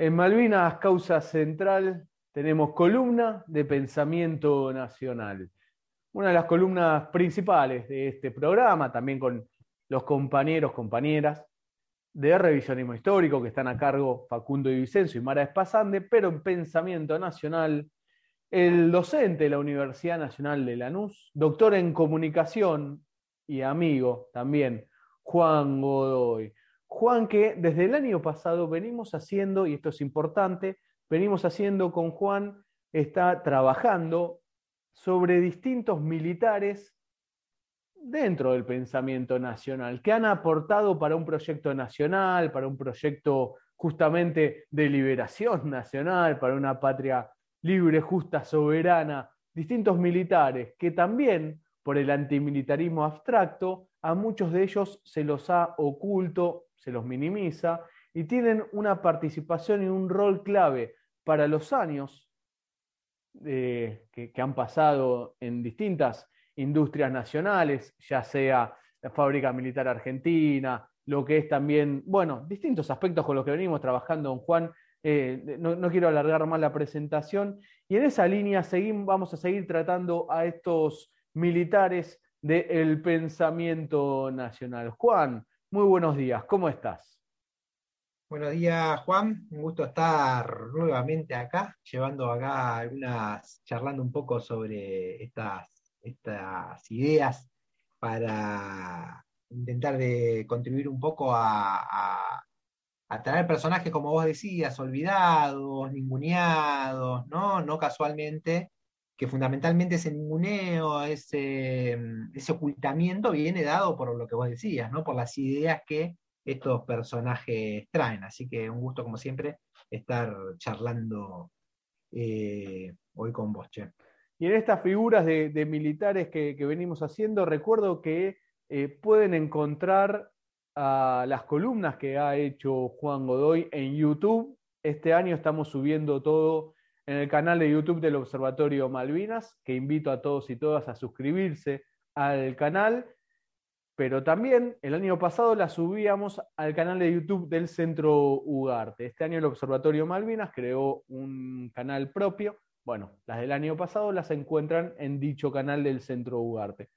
En Malvinas, causa central, tenemos columna de pensamiento nacional. Una de las columnas principales de este programa, también con los compañeros, compañeras de revisionismo histórico que están a cargo Facundo y Vicencio y Mara Espasande, pero en pensamiento nacional, el docente de la Universidad Nacional de Lanús, doctor en comunicación y amigo también, Juan Godoy. Juan, que desde el año pasado venimos haciendo, y esto es importante, venimos haciendo con Juan, está trabajando sobre distintos militares dentro del pensamiento nacional, que han aportado para un proyecto nacional, para un proyecto justamente de liberación nacional, para una patria libre, justa, soberana, distintos militares que también, por el antimilitarismo abstracto, a muchos de ellos se los ha oculto se los minimiza y tienen una participación y un rol clave para los años eh, que, han pasado en distintas industrias nacionales, ya sea la fábrica militar argentina, lo que es también, bueno, distintos aspectos con los que venimos trabajando, don Juan. Eh, no, quiero alargar más la presentación. Y en esa línea seguimos, vamos a seguir tratando a estos militares del pensamiento nacional. Juan, muy buenos días, ¿cómo estás? Buenos días, Juan. Un gusto estar nuevamente acá, llevando acá algunas, charlando un poco sobre estas, estas ideas para intentar de contribuir un poco a, a, traer personajes, como vos decías, olvidados, ninguneados, ¿no? No casualmente, que fundamentalmente ese ninguneo, ese, ese ocultamiento viene dado por lo que vos decías, ¿no? por las ideas que estos personajes traen. Así que un gusto, como siempre, estar charlando eh, hoy con vos, Che. Y en estas figuras de, militares que, venimos haciendo, recuerdo que eh, pueden encontrar a las columnas que ha hecho Juan Godoy en YouTube. Este año estamos subiendo todo en el canal de YouTube del Observatorio Malvinas, que invito a todos y todas a suscribirse al canal, pero también el año pasado la subíamos al canal de YouTube del Centro Ugarte. Este año el Observatorio Malvinas creó un canal propio. Bueno, las del año pasado las encuentran en dicho canal del Centro Ugarte.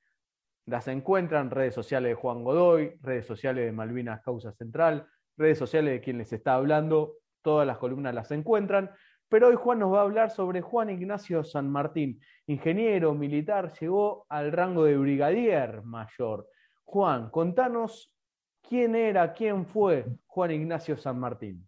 Las encuentran en redes sociales de Juan Godoy, redes sociales de Malvinas Causa Central, redes sociales de quien les está hablando, todas las columnas las encuentran. Pero hoy Juan nos va a hablar sobre Juan Ignacio San Martín, ingeniero militar, llegó al rango de brigadier mayor. Juan, contanos quién era, quién fue Juan Ignacio San Martín.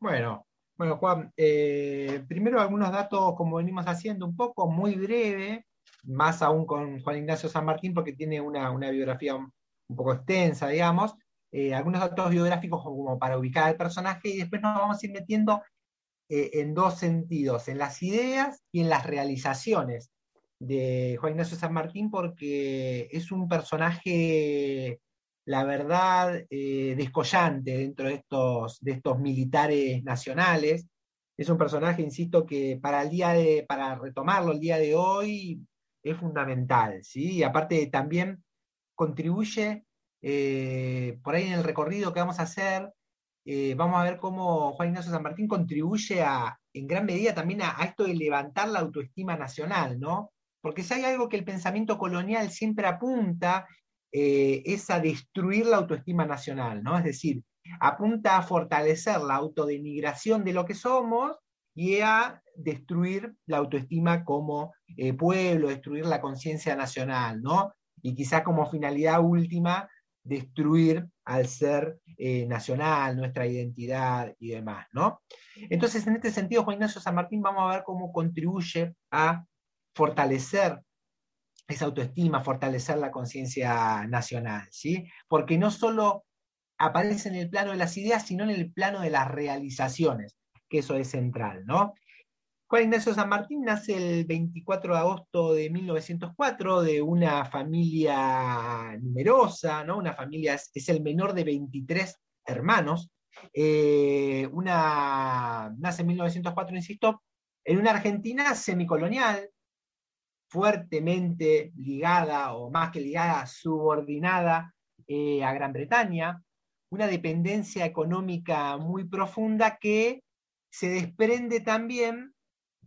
Bueno, bueno, Juan, eh, primero algunos datos como venimos haciendo, un poco muy breve, más aún con Juan Ignacio San Martín, porque tiene una, biografía un, poco extensa, digamos, eh, algunos datos biográficos como para ubicar al personaje y después nos vamos a ir metiendo eh, en dos sentidos, en las ideas y en las realizaciones de Juan Ignacio San Martín, porque es un personaje, la verdad, eh, descollante dentro de estos, de estos militares nacionales. Es un personaje, insisto, que para el día de, para retomarlo el día de hoy es fundamental, ¿sí? Y aparte también contribuye eh, por ahí en el recorrido que vamos a hacer, eh, vamos a ver cómo Juan Ignacio San Martín contribuye a, en gran medida también a, esto de levantar la autoestima nacional, ¿no? Porque si hay algo que el pensamiento colonial siempre apunta, eh, es a destruir la autoestima nacional, ¿no? Es decir, apunta a fortalecer la autodenigración de lo que somos y a destruir la autoestima como eh, pueblo, destruir la conciencia nacional, ¿no? Y quizás como finalidad última, destruir al ser eh, nacional, nuestra identidad y demás, ¿no? Entonces, en este sentido, Juan Ignacio San Martín, vamos a ver cómo contribuye a fortalecer esa autoestima, fortalecer la conciencia nacional, ¿sí? Porque no solo aparece en el plano de las ideas, sino en el plano de las realizaciones, que eso es central, ¿no? Juan Ignacio San Martín nace el 24 de agosto de 1904 de una familia numerosa, ¿no? Una familia, es, el menor de 23 hermanos. Eh, una, nace en 1904, insisto, en una Argentina semicolonial, fuertemente ligada, o más que ligada, subordinada eh, a Gran Bretaña, una dependencia económica muy profunda que se desprende también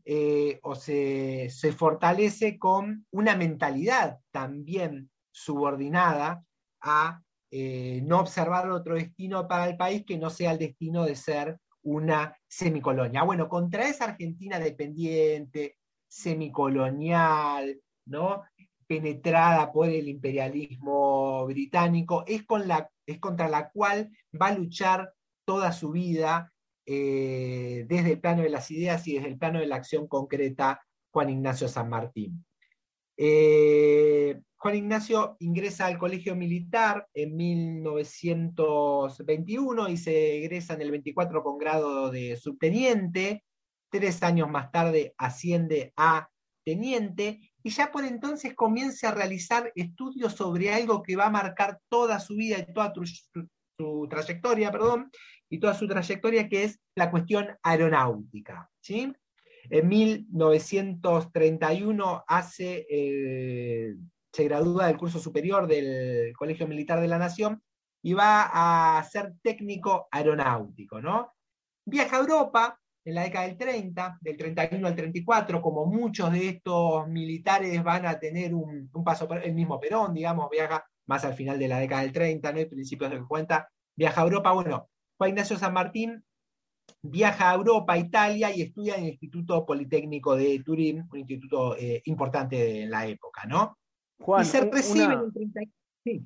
eh, o se, fortalece con una mentalidad también subordinada a eh, no observar otro destino para el país que no sea el destino de ser una semicolonia. Bueno, contra esa Argentina dependiente, semicolonial, ¿no? penetrada por el imperialismo británico, es, con la, es contra la cual va a luchar toda su vida eh, desde el plano de las ideas y desde el plano de la acción concreta Juan Ignacio San Martín. Eh, Juan Ignacio ingresa al colegio militar en 1921 y se egresa en el 24 con grado de subteniente. Tres años más tarde asciende a teniente y ya por entonces comienza a realizar estudios sobre algo que va a marcar toda su vida y toda su, trayectoria, perdón, y toda su trayectoria, que es la cuestión aeronáutica. ¿sí? En 1931 hace, eh, se gradúa del curso superior del Colegio Militar de la Nación y va a ser técnico aeronáutico. ¿no? Viaja a Europa, en la década del 30, del 31 al 34, como muchos de estos militares van a tener un, paso el mismo Perón, digamos, viaja más al final de la década del 30, ¿no? principios del 50, viaja a Europa. Bueno, Juan Ignacio San Martín viaja a Europa, Italia, y estudia en el Instituto Politécnico de Turín, un instituto eh, importante en la época, ¿no? Juan, y se recibe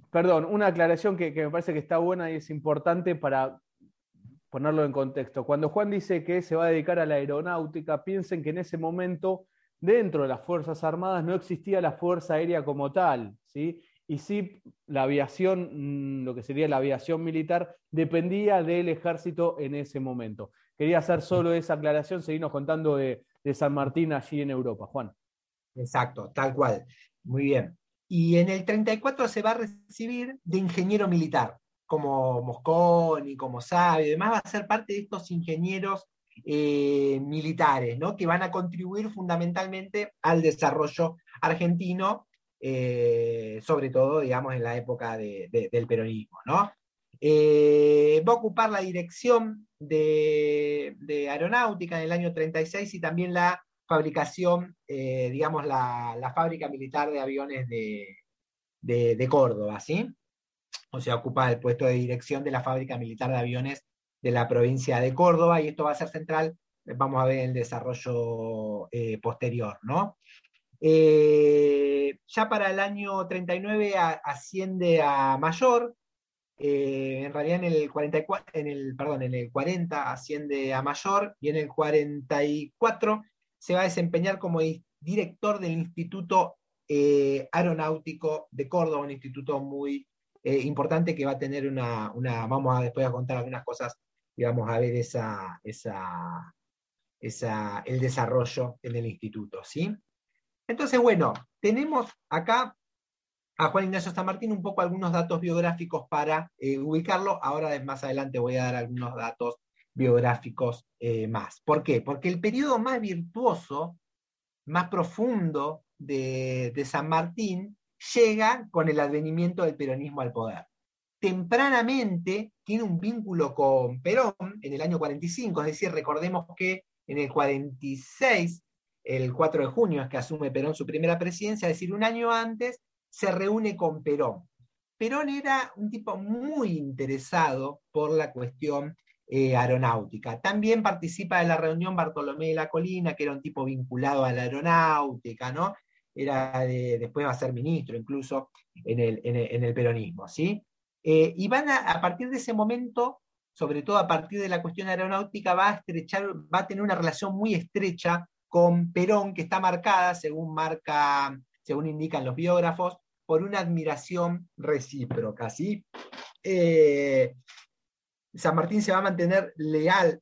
Perdón, una aclaración que, me parece que está buena y es importante para ponerlo en contexto. Cuando Juan dice que se va a dedicar a la aeronáutica, piensen que en ese momento, dentro de las Fuerzas Armadas, no existía la Fuerza Aérea como tal, ¿sí? Y sí la aviación, mm, lo que sería la aviación militar, dependía del ejército en ese momento. Quería hacer solo esa aclaración, seguirnos contando de, San Martín allí en Europa. Juan. Exacto, tal cual. Muy bien. Y en el 34 se va a recibir de ingeniero militar, como Mosconi, como Sabio, y demás, va a ser parte de estos ingenieros eh, militares, ¿no? que van a contribuir fundamentalmente al desarrollo argentino eh, sobre todo, digamos, en la época del peronismo, ¿no? Eh, va a ocupar la dirección de, aeronáutica en el año 36 y también la fabricación, eh, digamos, la, fábrica militar de aviones de, Córdoba, ¿sí? O sea, ocupa el puesto de dirección de la fábrica militar de aviones de la provincia de Córdoba y esto va a ser central, vamos a ver el desarrollo posterior, ¿no? Eh, ya para el año 39 asciende a mayor, eh, en realidad en el, 44, en, el, perdón, en el 40 asciende a mayor y en el 44 se va a desempeñar como director del Instituto eh, Aeronáutico de Córdoba, un instituto muy importante que va a tener una, vamos a después a contar algunas cosas y vamos a ver esa, esa, esa, el desarrollo en el instituto, ¿sí? Entonces, bueno, tenemos acá a Juan Ignacio San Martín un poco algunos datos biográficos para eh, ubicarlo. Ahora más adelante voy a dar algunos datos biográficos eh, más. ¿Por qué? Porque el periodo más virtuoso, más profundo de, de San Martín llega con el advenimiento del peronismo al poder. Tempranamente tiene un vínculo con Perón en el año 45, es decir, recordemos que en el 46 el 4 de junio es que asume Perón su primera presidencia, es decir, un año antes, se reúne con Perón. Perón era un tipo muy interesado por la cuestión eh, aeronáutica. También participa de la reunión Bartolomé de la Colina, que era un tipo vinculado a la aeronáutica, ¿no? Era después va a ser ministro incluso en el, peronismo, ¿sí? Eh, y van a, a partir de ese momento, sobre todo a partir de la cuestión aeronáutica, va a estrechar, va a tener una relación muy estrecha con Perón, que está marcada, según marca, según indican los biógrafos, por una admiración recíproca. ¿sí? Eh, San Martín se va a mantener leal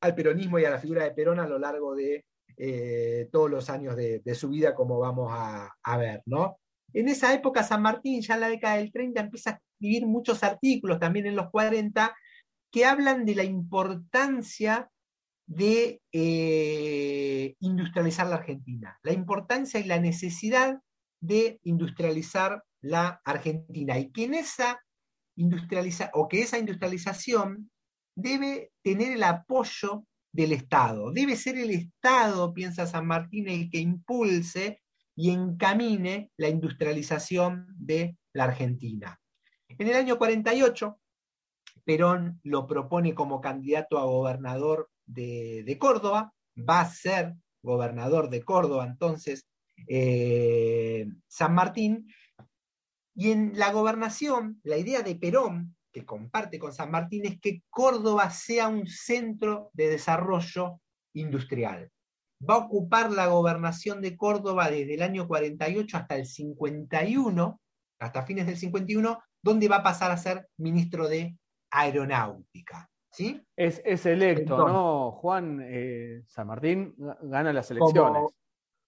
al peronismo y a la figura de Perón a lo largo de eh, todos los años de, su vida, como vamos a, a, ver. ¿no? En esa época, San Martín, ya en la década del 30, empieza a escribir muchos artículos, también en los 40, que hablan de la importancia de eh, industrializar la Argentina, la importancia y la necesidad de industrializar la Argentina, y que esa industrializa o que esa industrialización debe tener el apoyo del Estado. Debe ser el Estado, piensa San Martín, el que impulse y encamine la industrialización de la Argentina. En el año 48, Perón lo propone como candidato a gobernador de, Córdoba, va a ser gobernador de Córdoba entonces eh, San Martín, y en la gobernación, la idea de Perón, que comparte con San Martín, es que Córdoba sea un centro de desarrollo industrial. Va a ocupar la gobernación de Córdoba desde el año 48 hasta el 51, hasta fines del 51, donde va a pasar a ser ministro de Aeronáutica. ¿Sí? Es, electo, ¿no? Juan eh, San Martín gana las elecciones.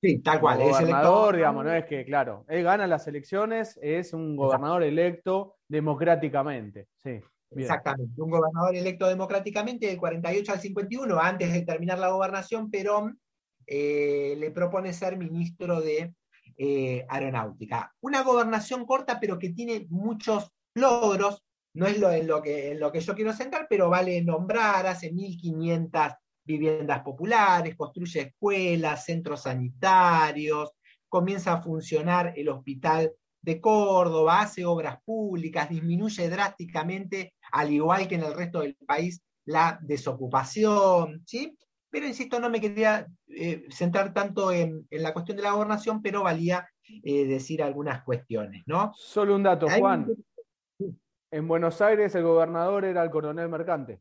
Sí, tal cual. es gobernador, digamos, no es que, claro, él gana las elecciones, es un gobernador electo democráticamente. Sí, Exactamente, un gobernador electo democráticamente del 48 al 51, antes de terminar la gobernación, Perón eh, le propone ser ministro de eh, Aeronáutica. Una gobernación corta, pero que tiene muchos logros, no es lo, en, lo que, en lo que yo quiero centrar, pero vale nombrar, hace 1500 viviendas populares, construye escuelas, centros sanitarios, comienza a funcionar el hospital de Córdoba, hace obras públicas, disminuye drásticamente, al igual que en el resto del país, la desocupación, ¿sí? Pero insisto, no me quería eh, centrar tanto en, la cuestión de la gobernación, pero valía eh, decir algunas cuestiones, ¿no? Solo un dato, Juan. En Buenos Aires el gobernador era el coronel mercante.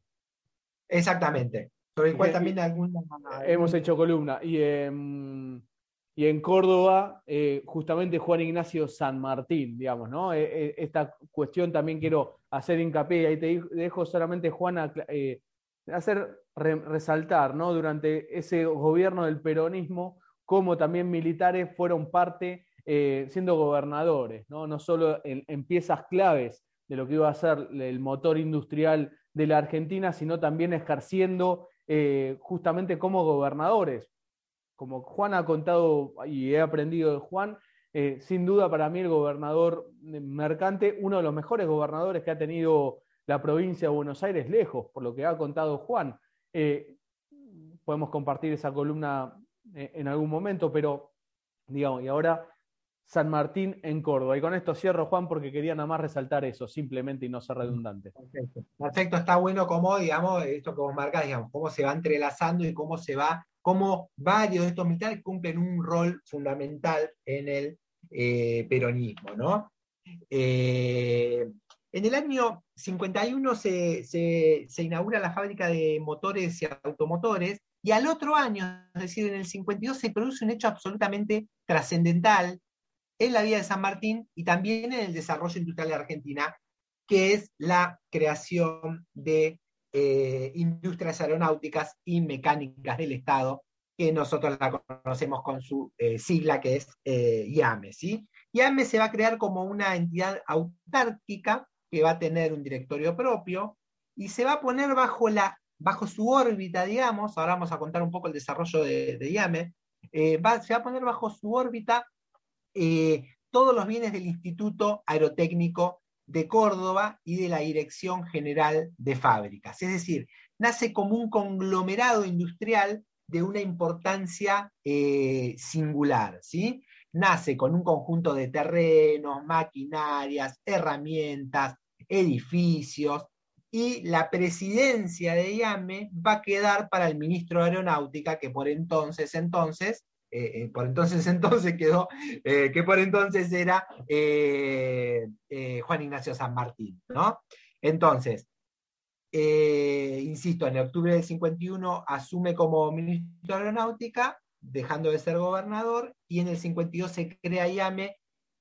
Exactamente sobre el cual también alguna... Hemos hecho columna. Y, y en Córdoba, eh, justamente Juan Ignacio San Martín, digamos, ¿no? Eh, eh, esta cuestión también quiero hacer hincapié, y ahí te dejo solamente, Juan, hacer resaltar, ¿no? Durante ese gobierno del peronismo, cómo también militares fueron parte, siendo gobernadores, ¿no? No solo en piezas claves de lo que iba a ser el motor industrial de la Argentina, sino también ejerciendo eh, justamente como gobernadores. Como Juan ha contado y he aprendido de Juan, eh, sin duda para mí el gobernador mercante, uno de los mejores gobernadores que ha tenido la provincia de Buenos Aires lejos, por lo que ha contado Juan. Eh, podemos compartir esa columna en algún momento, pero digamos, y ahora San Martín en Córdoba. Y con esto cierro, Juan, porque quería nada más resaltar eso, simplemente y no ser redundante. Perfecto, está bueno como, digamos, esto que vos marcas, digamos, cómo se va entrelazando y cómo se va, cómo varios de estos militares cumplen un rol fundamental en el eh, peronismo, ¿no? Eh, en el año 51 se, se, inaugura la fábrica de motores y automotores, y al otro año, es decir, en el 52, se produce un hecho absolutamente trascendental en la vida de San Martín y también en el desarrollo industrial de Argentina, que es la creación de eh, industrias aeronáuticas y mecánicas del Estado, que nosotros la conocemos con su eh, sigla que es eh, IAME. ¿sí? IAME se va a crear como una entidad autárquica que va a tener un directorio propio y se va a poner bajo, la, bajo su órbita, digamos, ahora vamos a contar un poco el desarrollo de, IAME, se va a poner bajo su órbita eh, todos los bienes del Instituto Aerotécnico de Córdoba y de la Dirección General de Fábricas. Es decir, nace como un conglomerado industrial de una importancia eh, singular. ¿sí? Nace con un conjunto de terrenos, maquinarias, herramientas, edificios, y la presidencia de IAME va a quedar para el ministro de Aeronáutica, que por entonces, entonces, eh, eh, por entonces entonces quedó, eh, que por entonces era Juan Ignacio San Martín, ¿no? Entonces, insisto, en octubre del 51 asume como ministro de Aeronáutica, dejando de ser gobernador, y en el 52 se crea IAME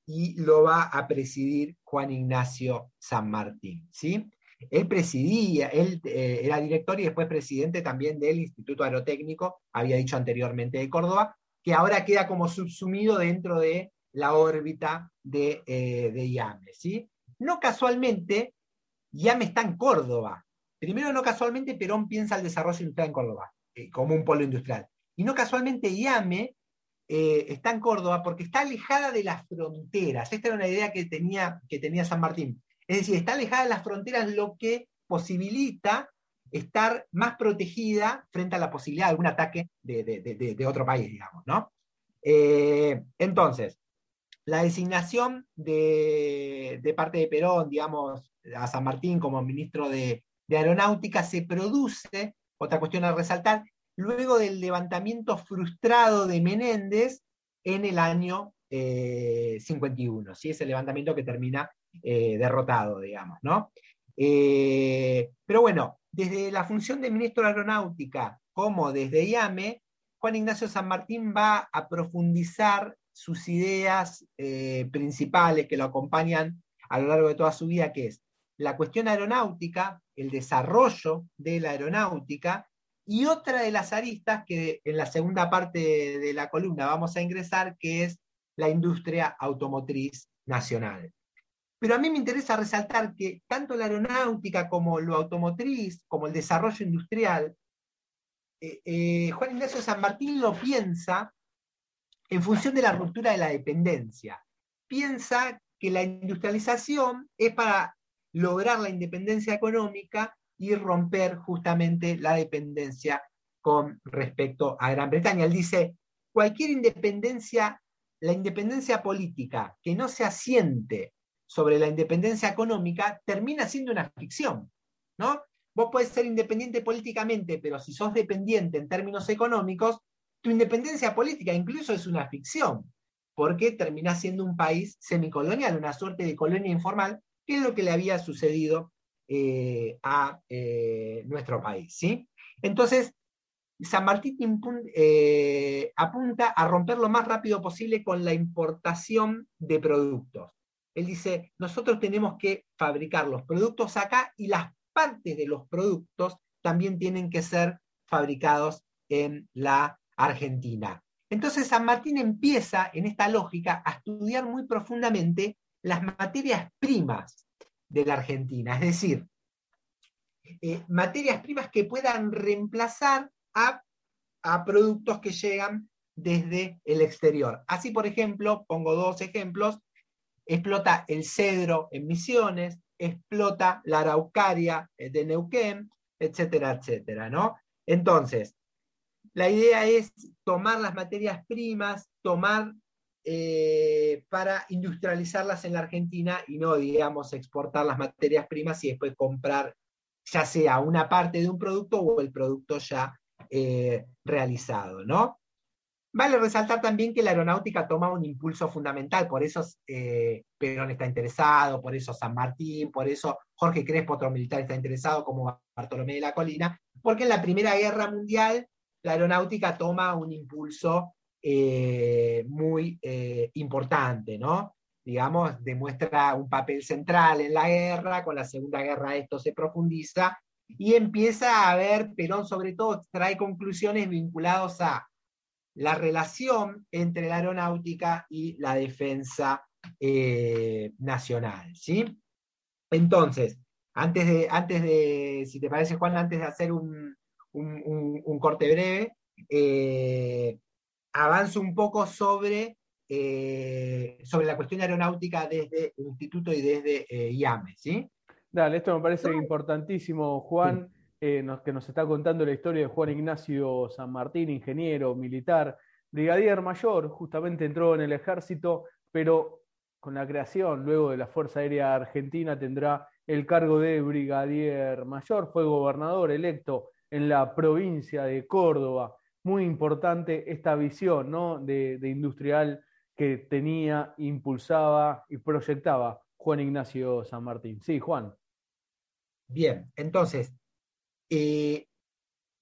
y lo va a presidir Juan Ignacio San Martín, ¿sí? Él presidía, él era director y después presidente también del Instituto Aerotécnico, había dicho anteriormente de Córdoba, que ahora queda como subsumido dentro de la órbita de, eh, IAME. ¿sí? No casualmente, IAME está en Córdoba. Primero, no casualmente, Perón piensa el desarrollo industrial en Córdoba, eh, como un polo industrial. Y no casualmente, IAME eh, está en Córdoba porque está alejada de las fronteras. Esta era una idea que tenía, que tenía San Martín. Es decir, está alejada de las fronteras, lo que posibilita estar más protegida frente a la posibilidad de algún ataque de, otro país, digamos, ¿no? Eh, entonces, la designación de, parte de Perón, digamos, a San Martín como ministro de, Aeronáutica se produce, otra cuestión a resaltar, luego del levantamiento frustrado de Menéndez en el año 51, eh, ¿sí? ese levantamiento que termina eh, derrotado, digamos, ¿no? Pero bueno, desde la función de ministro de Aeronáutica como desde IAME, Juan Ignacio San Martín va a profundizar sus ideas principales que lo acompañan a lo largo de toda su vida, que es la cuestión aeronáutica, el desarrollo de la aeronáutica, y otra de las aristas que en la segunda parte de la columna vamos a ingresar, que es la industria automotriz nacional. Pero a mí me interesa resaltar que tanto la aeronáutica como lo automotriz, como el desarrollo industrial, eh, eh, Juan Ignacio San Martín lo piensa en función de la ruptura de la dependencia. Piensa que la industrialización es para lograr la independencia económica y romper justamente la dependencia con respecto a Gran Bretaña. Él dice, cualquier independencia, la independencia política que no se asiente sobre la independencia económica termina siendo una ficción, ¿no? Vos puedes ser independiente políticamente, pero si sos dependiente en términos económicos, tu independencia política incluso es una ficción, porque termina siendo un país semicolonial, una suerte de colonia informal, que es lo que le había sucedido eh, a eh, nuestro país. ¿sí? Entonces, San Martín eh, apunta a romper lo más rápido posible con la importación de productos. Él dice, nosotros tenemos que fabricar los productos acá y las partes de los productos también tienen que ser fabricados en la Argentina. Entonces San Martín empieza en esta lógica a estudiar muy profundamente las materias primas de la Argentina, es decir, eh, materias primas que puedan reemplazar a, productos que llegan desde el exterior. Así, por ejemplo, pongo dos ejemplos, explota el cedro en Misiones, explota la araucaria eh, de Neuquén, etcétera, etcétera, ¿no? Entonces, la idea es tomar las materias primas, tomar eh, para industrializarlas en la Argentina y no, digamos, exportar las materias primas y después comprar ya sea una parte de un producto o el producto ya eh, realizado, ¿no? Vale resaltar también que la aeronáutica toma un impulso fundamental, por eso eh, Perón está interesado, por eso San Martín, por eso Jorge Crespo, otro militar, está interesado, como Bartolomé de la Colina, porque en la Primera Guerra Mundial la aeronáutica toma un impulso eh, muy eh, importante, ¿no? Digamos, demuestra un papel central en la guerra, con la Segunda Guerra esto se profundiza y empieza a ver, Perón sobre todo trae conclusiones vinculadas a la relación entre la aeronáutica y la defensa eh, nacional, ¿sí? Entonces, antes de, antes de, si te parece, Juan, antes de hacer un, corte breve, avanzo un poco sobre, eh, sobre la cuestión aeronáutica desde el instituto y desde eh, IAME, ¿sí? Dale, esto me parece importantísimo, Juan, eh, que nos está contando la historia de Juan Ignacio San Martín, ingeniero, militar, brigadier mayor, justamente entró en el ejército, pero con la creación luego de la Fuerza Aérea Argentina tendrá el cargo de brigadier mayor, fue gobernador electo en la provincia de Córdoba, muy importante esta visión ¿no? de, industrial que tenía, impulsaba y proyectaba Juan Ignacio San Martín. Sí, Juan. Bien, entonces, eh,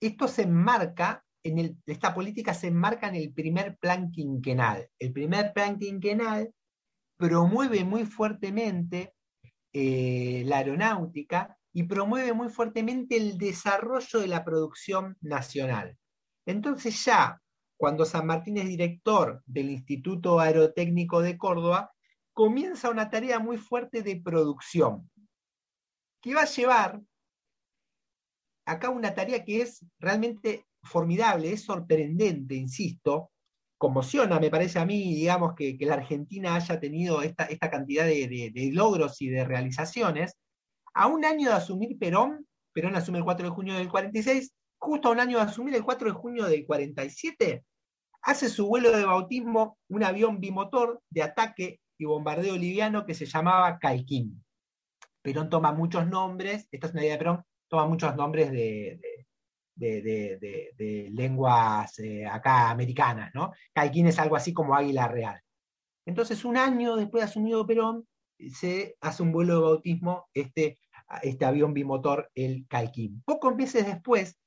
esto se enmarca, en esta política se enmarca en el primer plan quinquenal. El primer plan quinquenal promueve muy fuertemente eh, la aeronáutica y promueve muy fuertemente el desarrollo de la producción nacional. Entonces ya, cuando San Martín es director del Instituto Aerotécnico de Córdoba, comienza una tarea muy fuerte de producción, que va a llevar a cabo una tarea que es realmente formidable, es sorprendente, insisto, conmociona, me parece a mí, digamos, que, la Argentina haya tenido esta, cantidad de, logros y de realizaciones. A un año de asumir Perón, Perón asume el 4 de junio del 46, justo a un año de asumir el 4 de junio del 47, hace su vuelo de bautismo un avión bimotor de ataque y bombardeo liviano que se llamaba Caiquín. Perón toma muchos nombres, esta es una idea de Perón, toma muchos nombres de, lenguas eh, acá americanas, ¿no? Caiquín es algo así como Águila Real. Entonces, un año después de asumido Perón, se hace un vuelo de bautismo este, este avión bimotor, el Caiquín. Pocos meses después,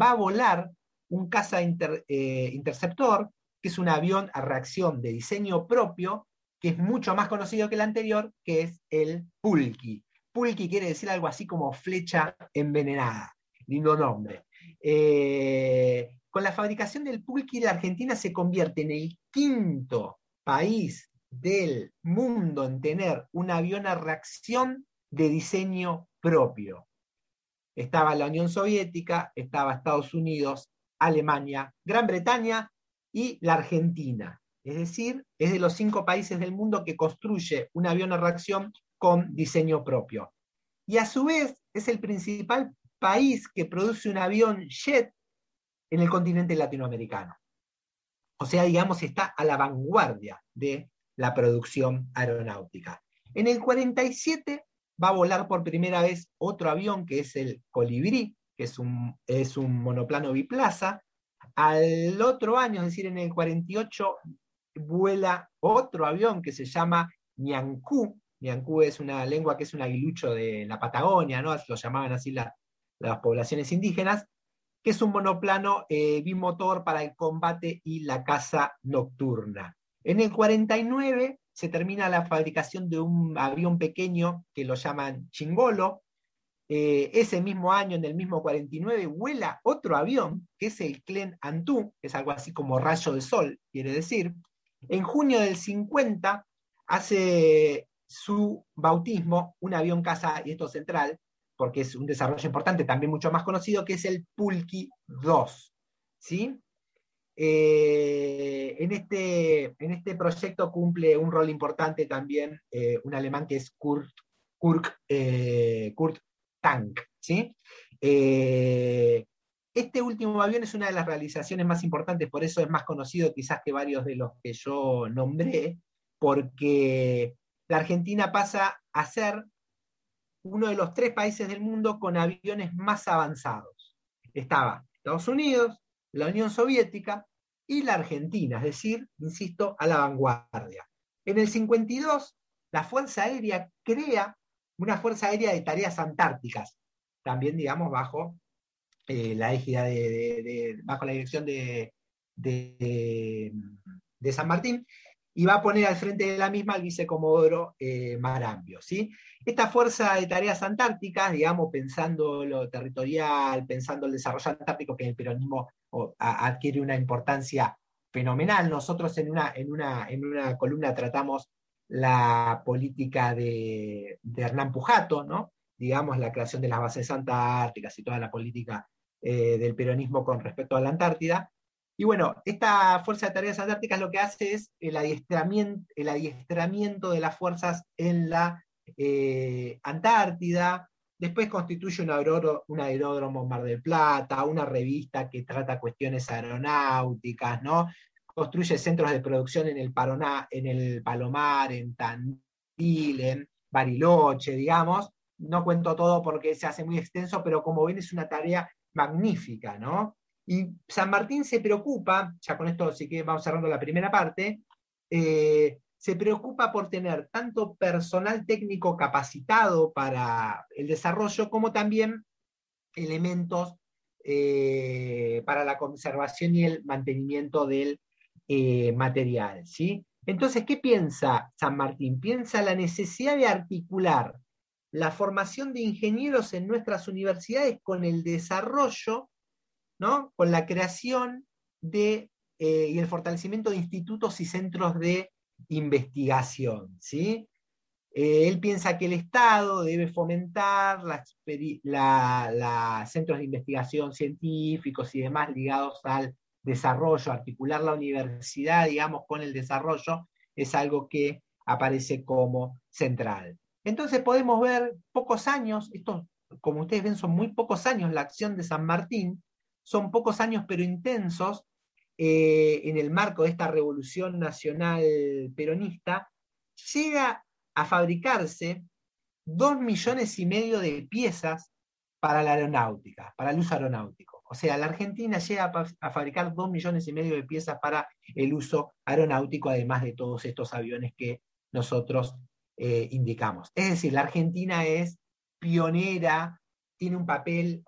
va a volar un caza eh, interceptor, que es un avión a reacción de diseño propio, que es mucho más conocido que el anterior, que es el Pulki. Pulki quiere decir algo así como flecha envenenada. Lindo nombre. Eh, con la fabricación del Pulqui, la Argentina se convierte en el quinto país del mundo en tener un avión a reacción de diseño propio. Estaba la Unión Soviética, estaba Estados Unidos, Alemania, Gran Bretaña y la Argentina. Es decir, es de los cinco países del mundo que construye un avión a reacción con diseño propio. Y a su vez es el principal país que produce un avión jet en el continente latinoamericano. O sea, digamos, está a la vanguardia de la producción aeronáutica. En el 47 va a volar por primera vez otro avión que es el Colibrí, que es un, es un monoplano biplaza. Al otro año, es decir, en el 48, vuela otro avión que se llama Ñancú. Ñancú es una lengua que es un aguilucho de la Patagonia, ¿no? Lo llamaban así la, las poblaciones indígenas, que es un monoplano eh, bimotor para el combate y la caza nocturna. En el 49 se termina la fabricación de un avión pequeño que lo llaman Chingolo. Eh, ese mismo año, en el mismo 49, vuela otro avión, que es el Clen Antú, que es algo así como rayo de sol, quiere decir. En junio del 50 hace su bautismo un avión casa, y esto central, porque es un desarrollo importante, también mucho más conocido, que es el Pulki 2. ¿sí? Eh, en, este, en este proyecto cumple un rol importante también eh, un alemán que es Kurt, Kurt, eh, Kurt Tank. ¿sí? este último avión es una de las realizaciones más importantes, por eso es más conocido quizás que varios de los que yo nombré, porque la Argentina pasa a ser uno de los tres países del mundo con aviones más avanzados. Estaba Estados Unidos, la Unión Soviética y la Argentina, es decir, insisto, a la vanguardia. En el 52, la Fuerza Aérea crea una Fuerza Aérea de tareas antárticas, también, digamos, bajo eh, la de, bajo la dirección de, San Martín, y va a poner al frente de la misma al vicecomodoro eh, Marambio. ¿sí? Esta fuerza de tareas antárticas, digamos, pensando lo territorial, pensando el desarrollo antártico, que el peronismo adquiere una importancia fenomenal. Nosotros en una, en una, en una columna tratamos la política de, Hernán Pujato, ¿no? digamos, la creación de las bases antárticas y toda la política eh, del peronismo con respecto a la Antártida. Y bueno, esta Fuerza de Tareas Antárticas lo que hace es el adiestramiento, el adiestramiento de las fuerzas en la eh, Antártida, después constituye un, aeródromo, Mar del Plata, una revista que trata cuestiones aeronáuticas, ¿no? Construye centros de producción en el, en el Palomar, en Tandil, en Bariloche, digamos. No cuento todo porque se hace muy extenso, pero como ven es una tarea magnífica, ¿no? Y San Martín se preocupa, ya con esto sí que vamos cerrando la primera parte, eh, se preocupa por tener tanto personal técnico capacitado para el desarrollo como también elementos eh, para la conservación y el mantenimiento del eh, material. ¿sí? Entonces, ¿qué piensa San Martín? Piensa la necesidad de articular la formación de ingenieros en nuestras universidades con el desarrollo, con la creación de, eh, y el fortalecimiento de institutos y centros de investigación. ¿sí? Eh, él piensa que el Estado debe fomentar los centros de investigación científicos y demás ligados al desarrollo, articular la universidad, digamos, con el desarrollo, es algo que aparece como central. Entonces podemos ver pocos años, estos, como ustedes ven, son muy pocos años la acción de San Martín, son pocos años pero intensos eh, en el marco de esta revolución nacional peronista, llega a fabricarse dos millones y medio de piezas para la aeronáutica, para el uso aeronáutico. O sea, la Argentina llega a, fabricar dos millones y medio de piezas para el uso aeronáutico, además de todos estos aviones que nosotros eh, indicamos. Es decir, la Argentina es pionera, tiene un papel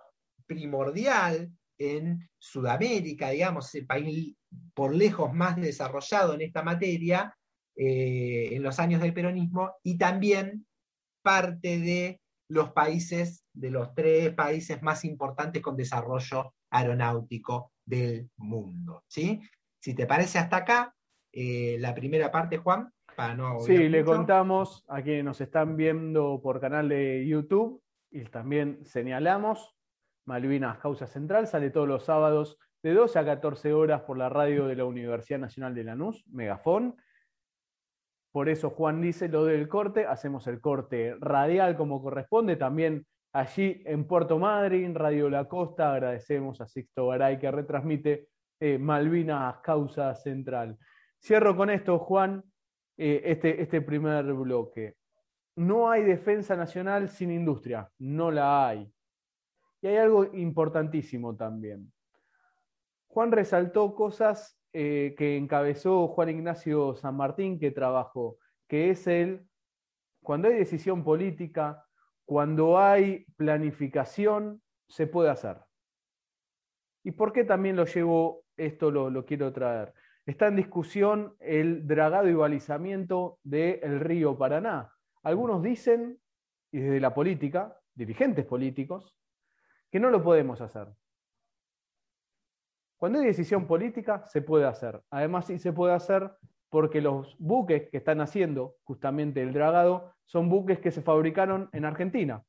primordial en Sudamérica, digamos, el país por lejos más desarrollado en esta materia eh, en los años del peronismo y también parte de los países, de los tres países más importantes con desarrollo aeronáutico del mundo. ¿sí? Si te parece hasta acá, eh, la primera parte, Juan, para no... Sí, le contamos a quienes nos están viendo por canal de YouTube y también señalamos Malvinas Causa Central, sale todos los sábados de 12 a 14 horas por la radio de la Universidad Nacional de Lanús, Megafón. Por eso Juan dice lo del corte, hacemos el corte radial como corresponde, también allí en Puerto Madryn, Radio La Costa, agradecemos a Sixto Garay que retransmite eh, Malvinas Causa Central. Cierro con esto, Juan, eh, este, este primer bloque. No hay defensa nacional sin industria, no la hay. Y hay algo importantísimo también. Juan resaltó cosas eh, que encabezó Juan Ignacio San Martín, que trabajó, que es el, cuando hay decisión política, cuando hay planificación, se puede hacer. ¿Y por qué también lo llevo, esto lo, lo quiero traer? Está en discusión el dragado y balizamiento del río Paraná. Algunos dicen, y desde la política, dirigentes políticos, que no lo podemos hacer. Cuando hay decisión política, se puede hacer. Además, sí se puede hacer porque los buques que están haciendo justamente el dragado son buques que se fabricaron en Argentina.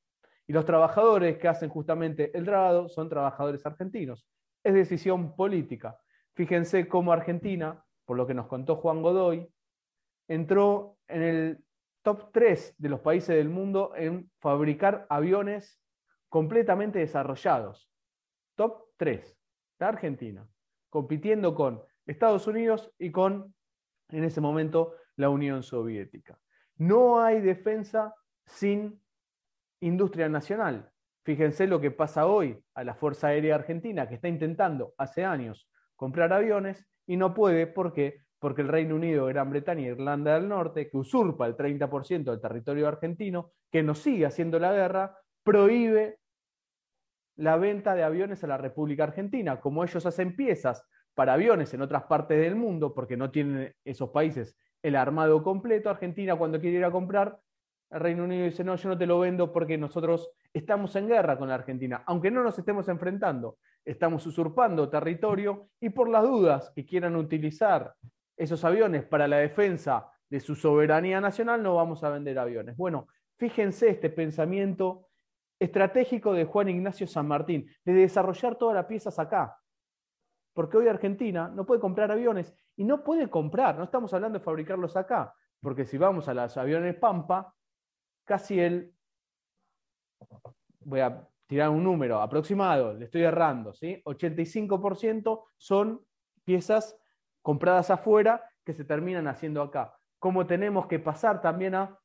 Y los trabajadores que hacen justamente el dragado son trabajadores argentinos. Es decisión política. Fíjense cómo Argentina, por lo que nos contó Juan Godoy, entró en el top 3 de los países del mundo en fabricar aviones completamente desarrollados. Top 3, la Argentina, compitiendo con Estados Unidos y con, en ese momento, la Unión Soviética. No hay defensa sin industria nacional. Fíjense lo que pasa hoy a la Fuerza Aérea Argentina, que está intentando hace años comprar aviones y no puede. ¿Por qué? Porque el Reino Unido, Gran Bretaña e Irlanda del Norte, que usurpa el 30% del territorio argentino, que nos sigue haciendo la guerra, prohíbe la venta de aviones a la República Argentina. Como ellos hacen piezas para aviones en otras partes del mundo, porque no tienen esos países el armado completo, Argentina cuando quiere ir a comprar, el Reino Unido dice, no, yo no te lo vendo porque nosotros estamos en guerra con la Argentina, aunque no nos estemos enfrentando, estamos usurpando territorio y por las dudas que quieran utilizar esos aviones para la defensa de su soberanía nacional, no vamos a vender aviones. Bueno, fíjense este pensamiento estratégico de Juan Ignacio San Martín, de desarrollar todas las piezas acá. Porque hoy Argentina no puede comprar aviones y no puede comprar, no estamos hablando de fabricarlos acá, porque si vamos a los aviones Pampa, casi el, voy a tirar un número aproximado, le estoy errando, ¿sí? 85% son piezas compradas afuera que se terminan haciendo acá. Como tenemos que pasar también a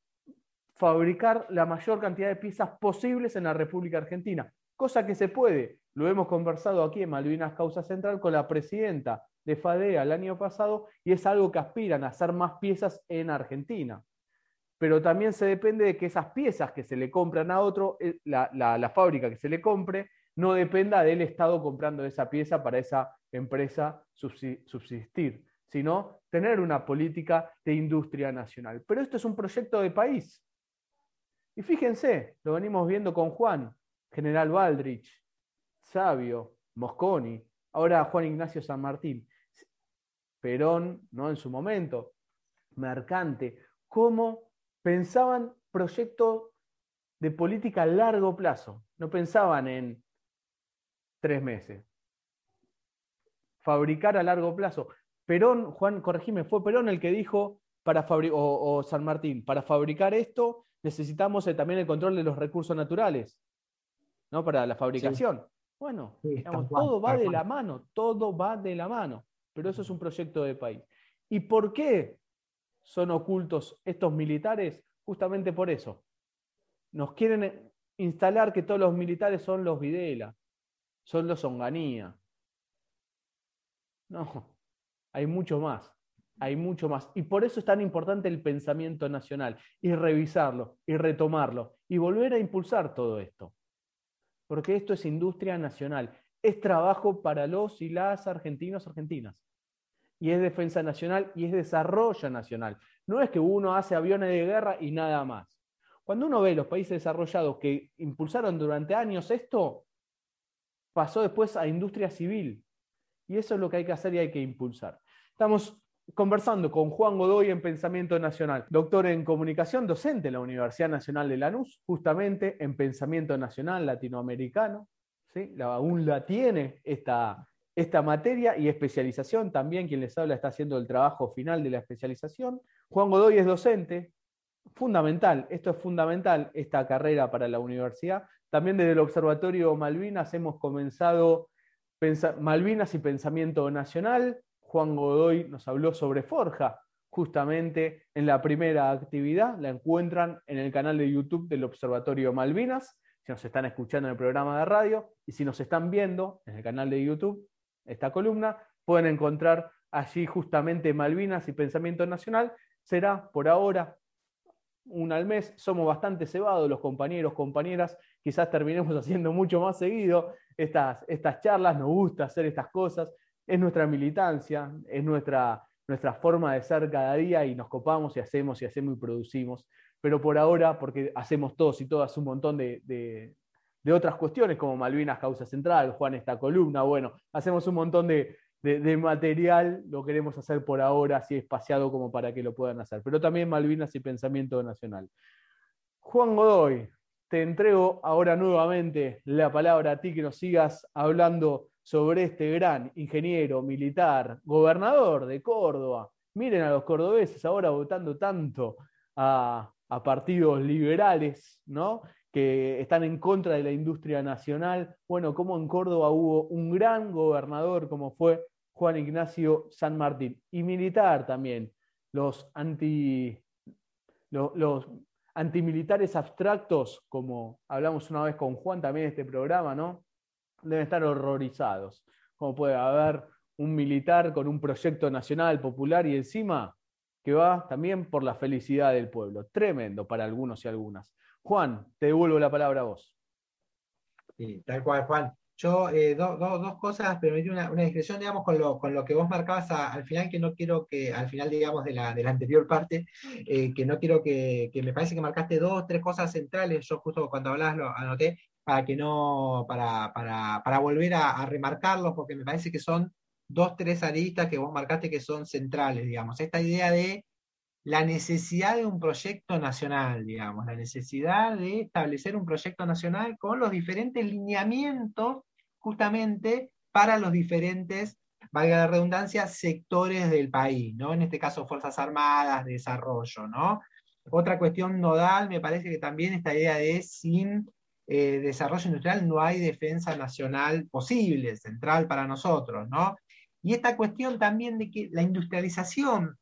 fabricar la mayor cantidad de piezas posibles en la República Argentina, cosa que se puede. Lo hemos conversado aquí en Malvinas Causa Central con la presidenta de FADEA el año pasado y es algo que aspiran a hacer más piezas en Argentina. Pero también se depende de que esas piezas que se le compran a otro, eh, la, fábrica que se le compre, no dependa del Estado comprando esa pieza para esa empresa subsistir, sino tener una política de industria nacional. Pero esto es un proyecto de país. Y fíjense, lo venimos viendo con Juan, General Baldrich, Sabio, Mosconi, ahora Juan Ignacio San Martín, Perón, ¿no? En su momento, Mercante, cómo pensaban proyectos de política a largo plazo, no pensaban en tres meses. fabricar a largo plazo. Perón, Juan, corregime, fue Perón el que dijo, para o, San Martín, para fabricar esto necesitamos eh, también el control de los recursos naturales, ¿no? Para la fabricación. Bueno, todo va de la mano, todo va de la mano, pero eso es un proyecto de país. ¿Y por qué son ocultos estos militares? Justamente por eso. Nos quieren eh, instalar que todos los militares son los Videla, son los Onganía. No, hay mucho más, hay mucho más. Y por eso es tan importante el pensamiento nacional, y revisarlo, y retomarlo, y volver a impulsar todo esto. Porque esto es industria nacional, es trabajo para los y las argentinos, argentinas. Y es defensa nacional y es desarrollo nacional. No es que uno hace aviones de guerra y nada más. Cuando uno ve los países desarrollados que impulsaron durante años esto, pasó después a industria civil. Y eso es lo que hay que hacer y hay que impulsar. Estamos conversando con Juan Godoy en Pensamiento Nacional, doctor en comunicación, docente en la Universidad Nacional de Lanús, justamente en Pensamiento Nacional Latinoamericano. ¿sí? aún la tiene esta, esta materia y especialización. También quien les habla está haciendo el trabajo final de la especialización. Juan Godoy es docente, fundamental, esto es fundamental, esta carrera para la universidad. También desde el Observatorio Malvinas hemos comenzado Malvinas y Pensamiento Nacional. Juan Godoy nos habló sobre Forja, justamente en la primera actividad. La encuentran en el canal de YouTube del Observatorio Malvinas, si nos están escuchando en el programa de radio, y si nos están viendo en el canal de YouTube, esta columna, pueden encontrar allí justamente Malvinas y Pensamiento Nacional. Será por ahora una al mes. Somos bastante cebados los compañeros, compañeras. Quizás terminemos haciendo mucho más seguido estas, estas charlas. Nos gusta hacer estas cosas. Es nuestra militancia, es nuestra, nuestra forma de ser cada día y nos copamos y hacemos y hacemos y producimos. Pero por ahora, porque hacemos todos y todas un montón de, de otras cuestiones como Malvinas Causa Central, Juan esta columna, bueno, hacemos un montón de, de, material lo queremos hacer por ahora, así espaciado como para que lo puedan hacer. Pero también Malvinas y Pensamiento Nacional. Juan Godoy, te entrego ahora nuevamente la palabra a ti que nos sigas hablando sobre este gran ingeniero militar, gobernador de Córdoba. Miren a los cordobeses ahora votando tanto a, a partidos liberales, ¿no? que están en contra de la industria nacional. Bueno, como en Córdoba hubo un gran gobernador como fue Juan Ignacio San Martín, y militar también. Los, anti, los, antimilitares abstractos, como hablamos una vez con Juan también en este programa, ¿no? Deben estar horrorizados. Como puede haber un militar con un proyecto nacional, popular y encima que va también por la felicidad del pueblo. Tremendo para algunos y algunas. Juan, te devuelvo la palabra a vos. Tal cual, Juan. Yo, eh, dos cosas, pero una, una discreción, digamos, con lo, con lo que vos marcabas al final, que no quiero que, al final, digamos, de la, de anterior parte, eh, que no quiero que, que, me parece que marcaste dos, tres cosas centrales, yo justo cuando hablabas lo anoté, para que no, para, para, para volver a, a remarcarlos, porque me parece que son dos, tres aristas que vos marcaste que son centrales, digamos. Esta idea de la necesidad de un proyecto nacional, digamos, la necesidad de establecer un proyecto nacional con los diferentes lineamientos justamente para los diferentes, valga la redundancia, sectores del país, ¿no? En este caso, Fuerzas Armadas, desarrollo, ¿no? Otra cuestión nodal, me parece que también esta idea de sin eh, desarrollo industrial no hay defensa nacional posible, central para nosotros, ¿no? Y esta cuestión también de que la industrialización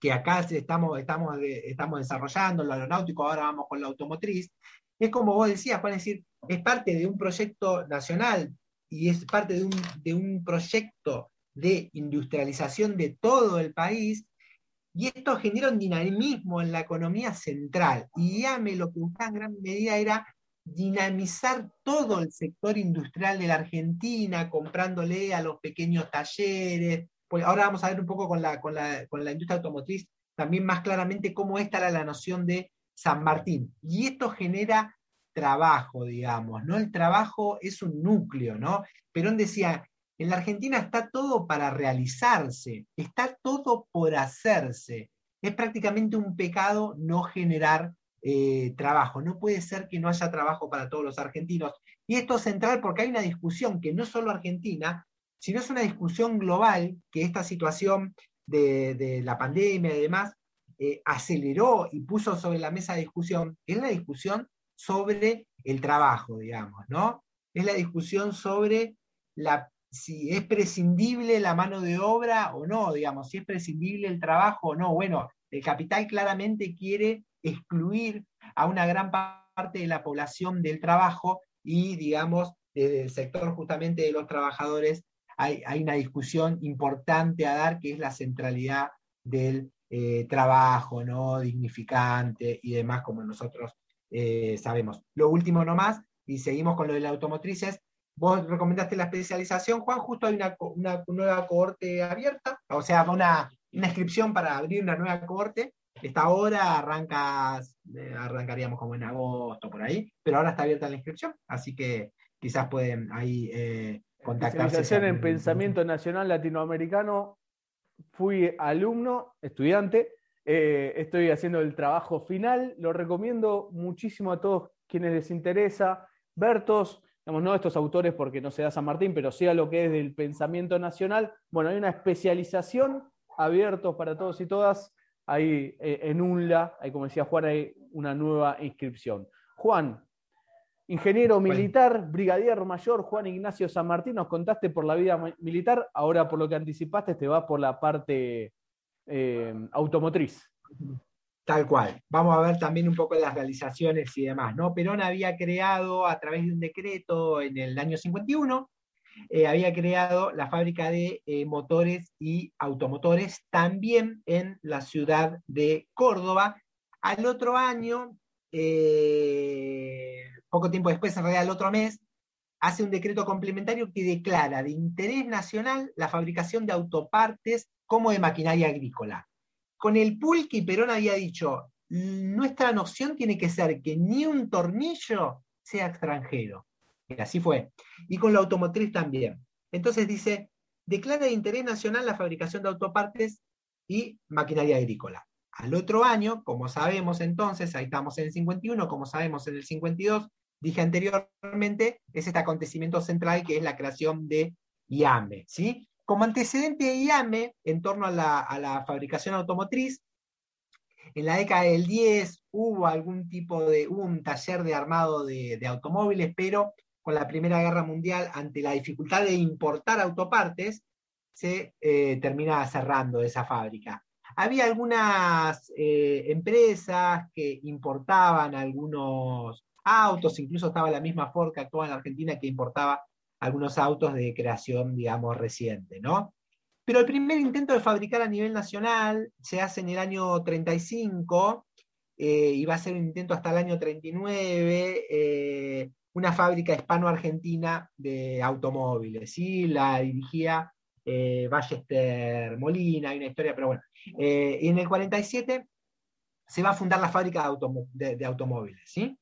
que acá estamos, estamos, estamos desarrollando, lo aeronáutico, ahora vamos con la automotriz, es como vos decías, Juan, decir, es parte de un proyecto nacional y es parte de un, de un proyecto de industrialización de todo el país, y esto genera un dinamismo en la economía central. Y me lo que en gran medida era dinamizar todo el sector industrial de la Argentina, comprándole a los pequeños talleres, pues ahora vamos a ver un poco con la, con la, industria automotriz también más claramente cómo esta era la noción de San Martín. Y esto genera trabajo, digamos, ¿no? El trabajo es un núcleo, ¿no? Perón decía, en la Argentina está todo para realizarse, está todo por hacerse. Es prácticamente un pecado no generar eh, trabajo. No puede ser que no haya trabajo para todos los argentinos. Y esto es central porque hay una discusión que no solo Argentina, sino es una discusión global que esta situación de, la pandemia y demás eh, aceleró y puso sobre la mesa de discusión, es la discusión sobre el trabajo, digamos, ¿no? Es la discusión sobre si es prescindible la mano de obra o no, digamos, si es prescindible el trabajo o no. Bueno, el capital claramente quiere excluir a una gran parte de la población del trabajo y, digamos, desde el sector justamente de los trabajadores hay, una discusión importante a dar que es la centralidad del eh, trabajo, ¿no? Dignificante y demás, como nosotros eh, sabemos. Lo último nomás, y seguimos con lo de las automotrices, vos recomendaste la especialización, Juan, justo hay una, nueva cohorte abierta, o sea, una, una inscripción para abrir una nueva cohorte, esta hora arranca, eh, arrancaríamos como en agosto, por ahí, pero ahora está abierta la inscripción, así que quizás pueden ahí eh, contactarse. en Pensamiento Nacional Latinoamericano, fui alumno, estudiante, eh, estoy haciendo el trabajo final, lo recomiendo muchísimo a todos quienes les interesa ver todos, digamos, no estos autores porque no se da San Martín, pero sí a lo que es del pensamiento nacional. Bueno, hay una especialización abiertos para todos y todas ahí eh, en UNLA, ahí como decía Juan, hay una nueva inscripción. Juan, ingeniero militar, brigadier mayor, Juan Ignacio San Martín, nos contaste por la vida militar, ahora por lo que anticipaste te va por la parte eh, automotriz. Tal cual. Vamos a ver también un poco las realizaciones y demás. ¿no? Perón había creado a través de un decreto en el año 51 eh, había creado la fábrica de eh, motores y automotores también en la ciudad de Córdoba. Al otro año, eh, poco tiempo después, en realidad al otro mes, hace un decreto complementario que declara de interés nacional la fabricación de autopartes como de maquinaria agrícola. Con el pulque, Perón había dicho, nuestra noción tiene que ser que ni un tornillo sea extranjero. Así fue. Y con la automotriz también. Entonces dice, declara de interés nacional la fabricación de autopartes y maquinaria agrícola. Al otro año, como sabemos entonces, ahí estamos en el 51, como sabemos en el 52, dije anteriormente, es este acontecimiento central que es la creación de IAME. ¿sí? Como antecedente de IAME, en torno a la, fabricación automotriz, en la década del 10 hubo algún tipo de, un taller de armado de, de automóviles, pero con la Primera Guerra Mundial, ante la dificultad de importar autopartes, se eh, termina cerrando esa fábrica. Había algunas eh, empresas que importaban algunos autos, incluso estaba la misma Ford que actuaba en Argentina que importaba algunos autos de creación, digamos, reciente, ¿no? Pero el primer intento de fabricar a nivel nacional se hace en el año 35, eh, y va a ser un intento hasta el año 39, una fábrica hispano-argentina de automóviles, ¿sí? La dirigía eh, Ballester Molina, hay una historia, pero bueno. Eh, en el 47 se va a fundar la fábrica de, automóviles, ¿sí?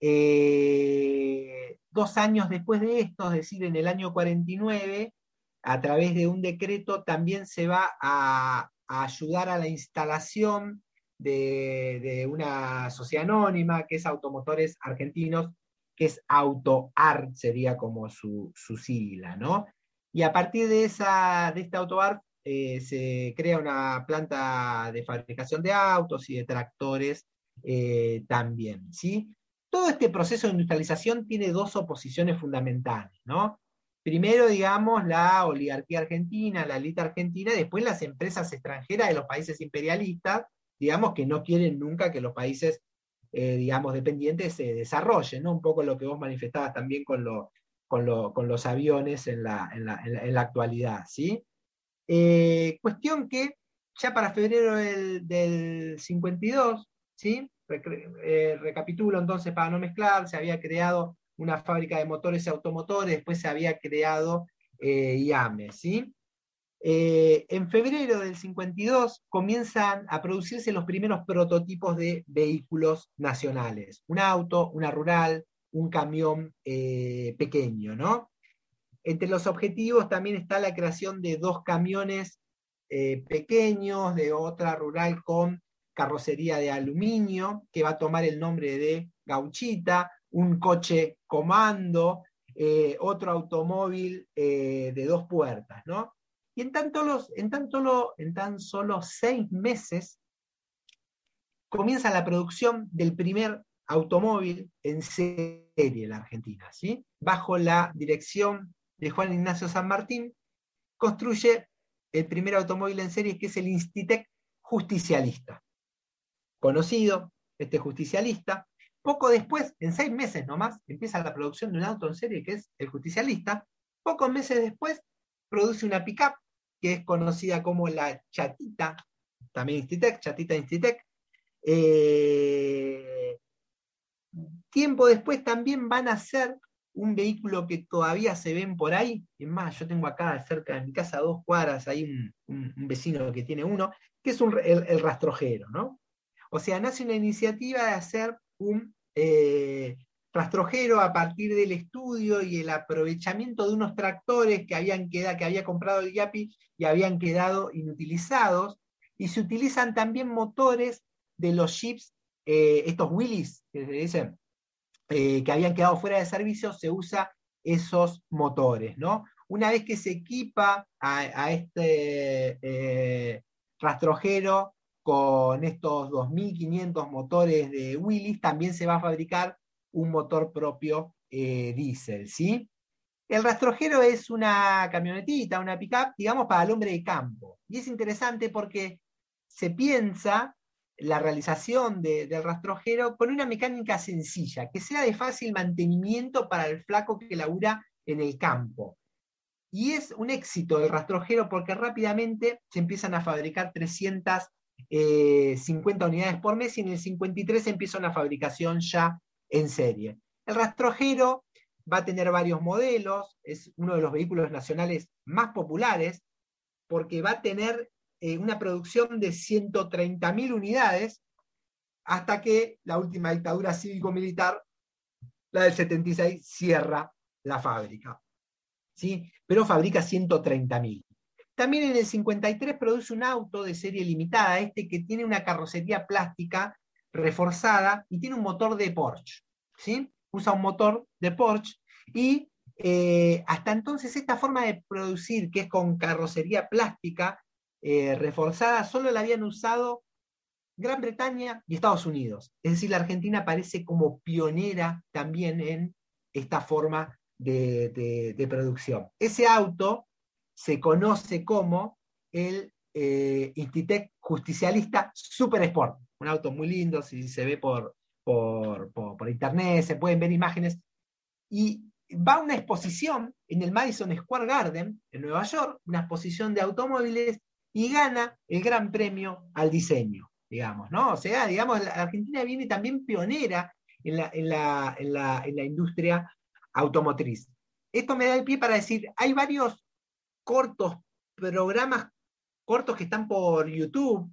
Eh, dos años después de esto, es decir, en el año 49, a través de un decreto también se va a, ayudar a la instalación de, de, una sociedad anónima que es Automotores Argentinos que es AutoArt, sería como su, sigla, ¿no? Y a partir de, esa, de este AutoArt eh, se crea una planta de fabricación de autos y de tractores eh, también, ¿sí? Todo este proceso de industrialización tiene dos oposiciones fundamentales, ¿no? Primero, digamos, la oligarquía argentina, la élite argentina, y después las empresas extranjeras de los países imperialistas, digamos, que no quieren nunca que los países eh, digamos, dependientes se desarrollen, ¿no? Un poco lo que vos manifestabas también con, con, los aviones en la, actualidad, ¿sí? Eh, cuestión que ya para febrero del, 52, ¿sí? Eh, recapitulo entonces para no mezclar, se había creado una fábrica de motores y automotores, después se había creado IAME, ¿sí? Eh, en febrero del 52 comienzan a producirse los primeros prototipos de vehículos nacionales. Un auto, una rural, un camión eh, pequeño, ¿no? Entre los objetivos también está la creación de dos camiones eh, pequeños, de otra rural con carrocería de aluminio, que va a tomar el nombre de gauchita, un coche comando, otro automóvil de dos puertas, ¿no? Y en tan, los, en, en tan solo seis meses comienza la producción del primer automóvil en serie en la Argentina, ¿sí? Bajo la dirección de Juan Ignacio San Martín, construye el primer automóvil en serie que es el Institec justicialista. Conocido, este justicialista, poco después, en seis meses nomás, empieza la producción de un auto en serie que es el justicialista. Pocos meses después, produce una pickup que es conocida como la Chatita, también Institec, Chatita Institec. Eh, tiempo después también van a ser un vehículo que todavía se ven por ahí. Es más, yo tengo acá cerca de mi casa, dos cuadras, hay un, vecino que tiene uno, que es el, el, rastrojero, ¿no? O sea, nace una iniciativa de hacer un eh, rastrojero a partir del estudio y el aprovechamiento de unos tractores que, habían que había comprado el YAPI y habían quedado inutilizados. Y se utilizan también motores de los jeeps, eh, estos Willys, que se dicen, eh, que habían quedado fuera de servicio, se usa esos motores. ¿no? Una vez que se equipa a, este rastrojero con estos 2.500 motores de Willys, también se va a fabricar un motor propio eh, diésel, ¿sí? El rastrojero es una camionetita, una pickup, digamos, para el hombre de campo. Y es interesante porque se piensa la realización del rastrojero con una mecánica sencilla, que sea de fácil mantenimiento para el flaco que labura en el campo. Y es un éxito el rastrojero porque rápidamente se empiezan a fabricar 300 50 eh, unidades por mes y en el 53 empieza una fabricación ya en serie. El rastrojero va a tener varios modelos, es uno de los vehículos nacionales más populares porque va a tener eh, una producción de 130.000 unidades hasta que la última dictadura cívico-militar, la del 76, cierra la fábrica. ¿sí? Pero fabrica 130.000. También en el 53 produce un auto de serie limitada, este que tiene una carrocería plástica reforzada y tiene un motor de Porsche. ¿Sí? Usa un motor de Porsche y eh, hasta entonces esta forma de producir, que es con carrocería plástica eh, reforzada, solo la habían usado Gran Bretaña y Estados Unidos. Es decir, la Argentina aparece como pionera también en esta forma de, producción. Ese auto se conoce como el eh, Institec Justicialista Super Sport. Un auto muy lindo, si se ve por, por, internet, se pueden ver imágenes. Y va a una exposición en el Madison Square Garden, en Nueva York, una exposición de automóviles, y gana el gran premio al diseño, digamos, ¿no? O sea, digamos, la Argentina viene también pionera en la, en la, en la, en la industria automotriz. Esto me da el pie para decir, hay varios cortos, programas cortos que están por YouTube,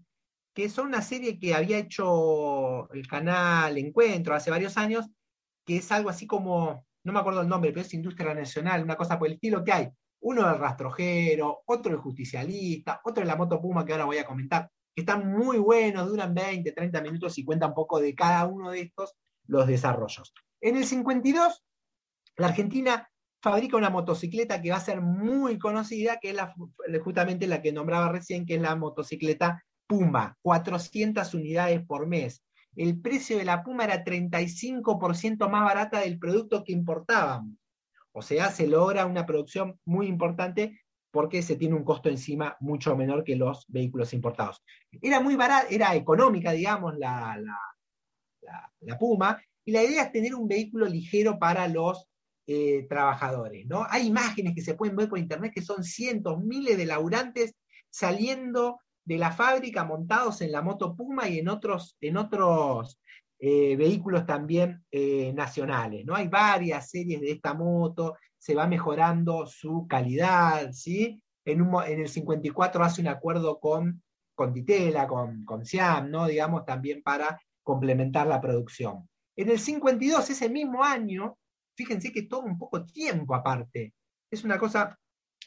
que son una serie que había hecho el canal Encuentro hace varios años, que es algo así como, no me acuerdo el nombre, pero es Industria Nacional, una cosa por el estilo que hay. Uno del rastrojero, otro del justicialista, otro de la moto Puma que ahora voy a comentar, que están muy buenos, duran 20, 30 minutos y cuentan un poco de cada uno de estos los desarrollos. En el 52, la Argentina fabrica una motocicleta que va a ser muy conocida, que es justamente la que nombraba recién, que es la motocicleta Puma, 400 unidades por mes. El precio de la Puma era 35% más barata del producto que importábamos. O sea, se logra una producción muy importante porque se tiene un costo encima mucho menor que los vehículos importados. Era muy barata, era económica, digamos, la, la, la Puma, y la idea es tener un vehículo ligero para los eh, trabajadores. ¿no? Hay imágenes que se pueden ver por internet que son cientos, miles de laburantes saliendo de la fábrica montados en la moto Puma y en otros, en otros eh, vehículos también eh, nacionales. ¿no? Hay varias series de esta moto, se va mejorando su calidad. ¿sí? En, en el 54 hace un acuerdo con, con Ditela, con, con Siam, ¿no? digamos, también para complementar la producción. En el 52, ese mismo año, fíjense que toma un poco tiempo aparte. Es una cosa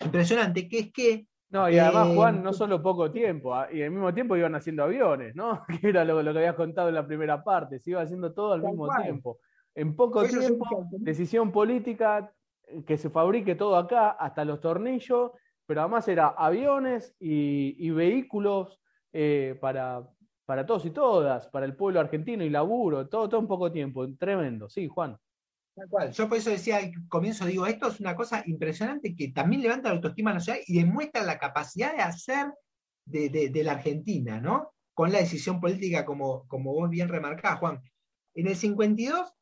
impresionante, que es que... No, y además, eh, Juan, no solo poco tiempo, ah, y al mismo tiempo iban haciendo aviones, ¿no? Que era lo, que habías contado en la primera parte, se iba haciendo todo al mismo tiempo. En poco tiempo, decisión política, que se fabrique todo acá, hasta los tornillos, pero además era aviones y, vehículos eh, para, para todos y todas, para el pueblo argentino y laburo, todo, todo en poco tiempo, tremendo. Sí, Juan. Tal cual. Yo por eso decía al comienzo, digo, esto es una cosa impresionante que también levanta la autoestima nacional y demuestra la capacidad de hacer de, la Argentina, ¿no? Con la decisión política, como, como vos bien remarcás, Juan. En el 52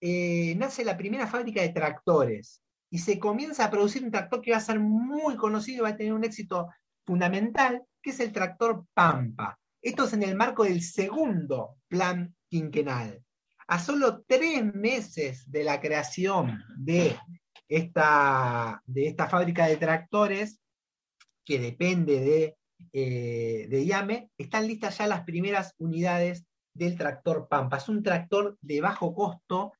eh, nace la primera fábrica de tractores y se comienza a producir un tractor que va a ser muy conocido y va a tener un éxito fundamental, que es el tractor Pampa. Esto es en el marco del segundo plan quinquenal. A solo tres meses de la creación de esta, de esta fábrica de tractores, que depende de, eh, de IAME, están listas ya las primeras unidades del tractor Pampa. Es un tractor de bajo costo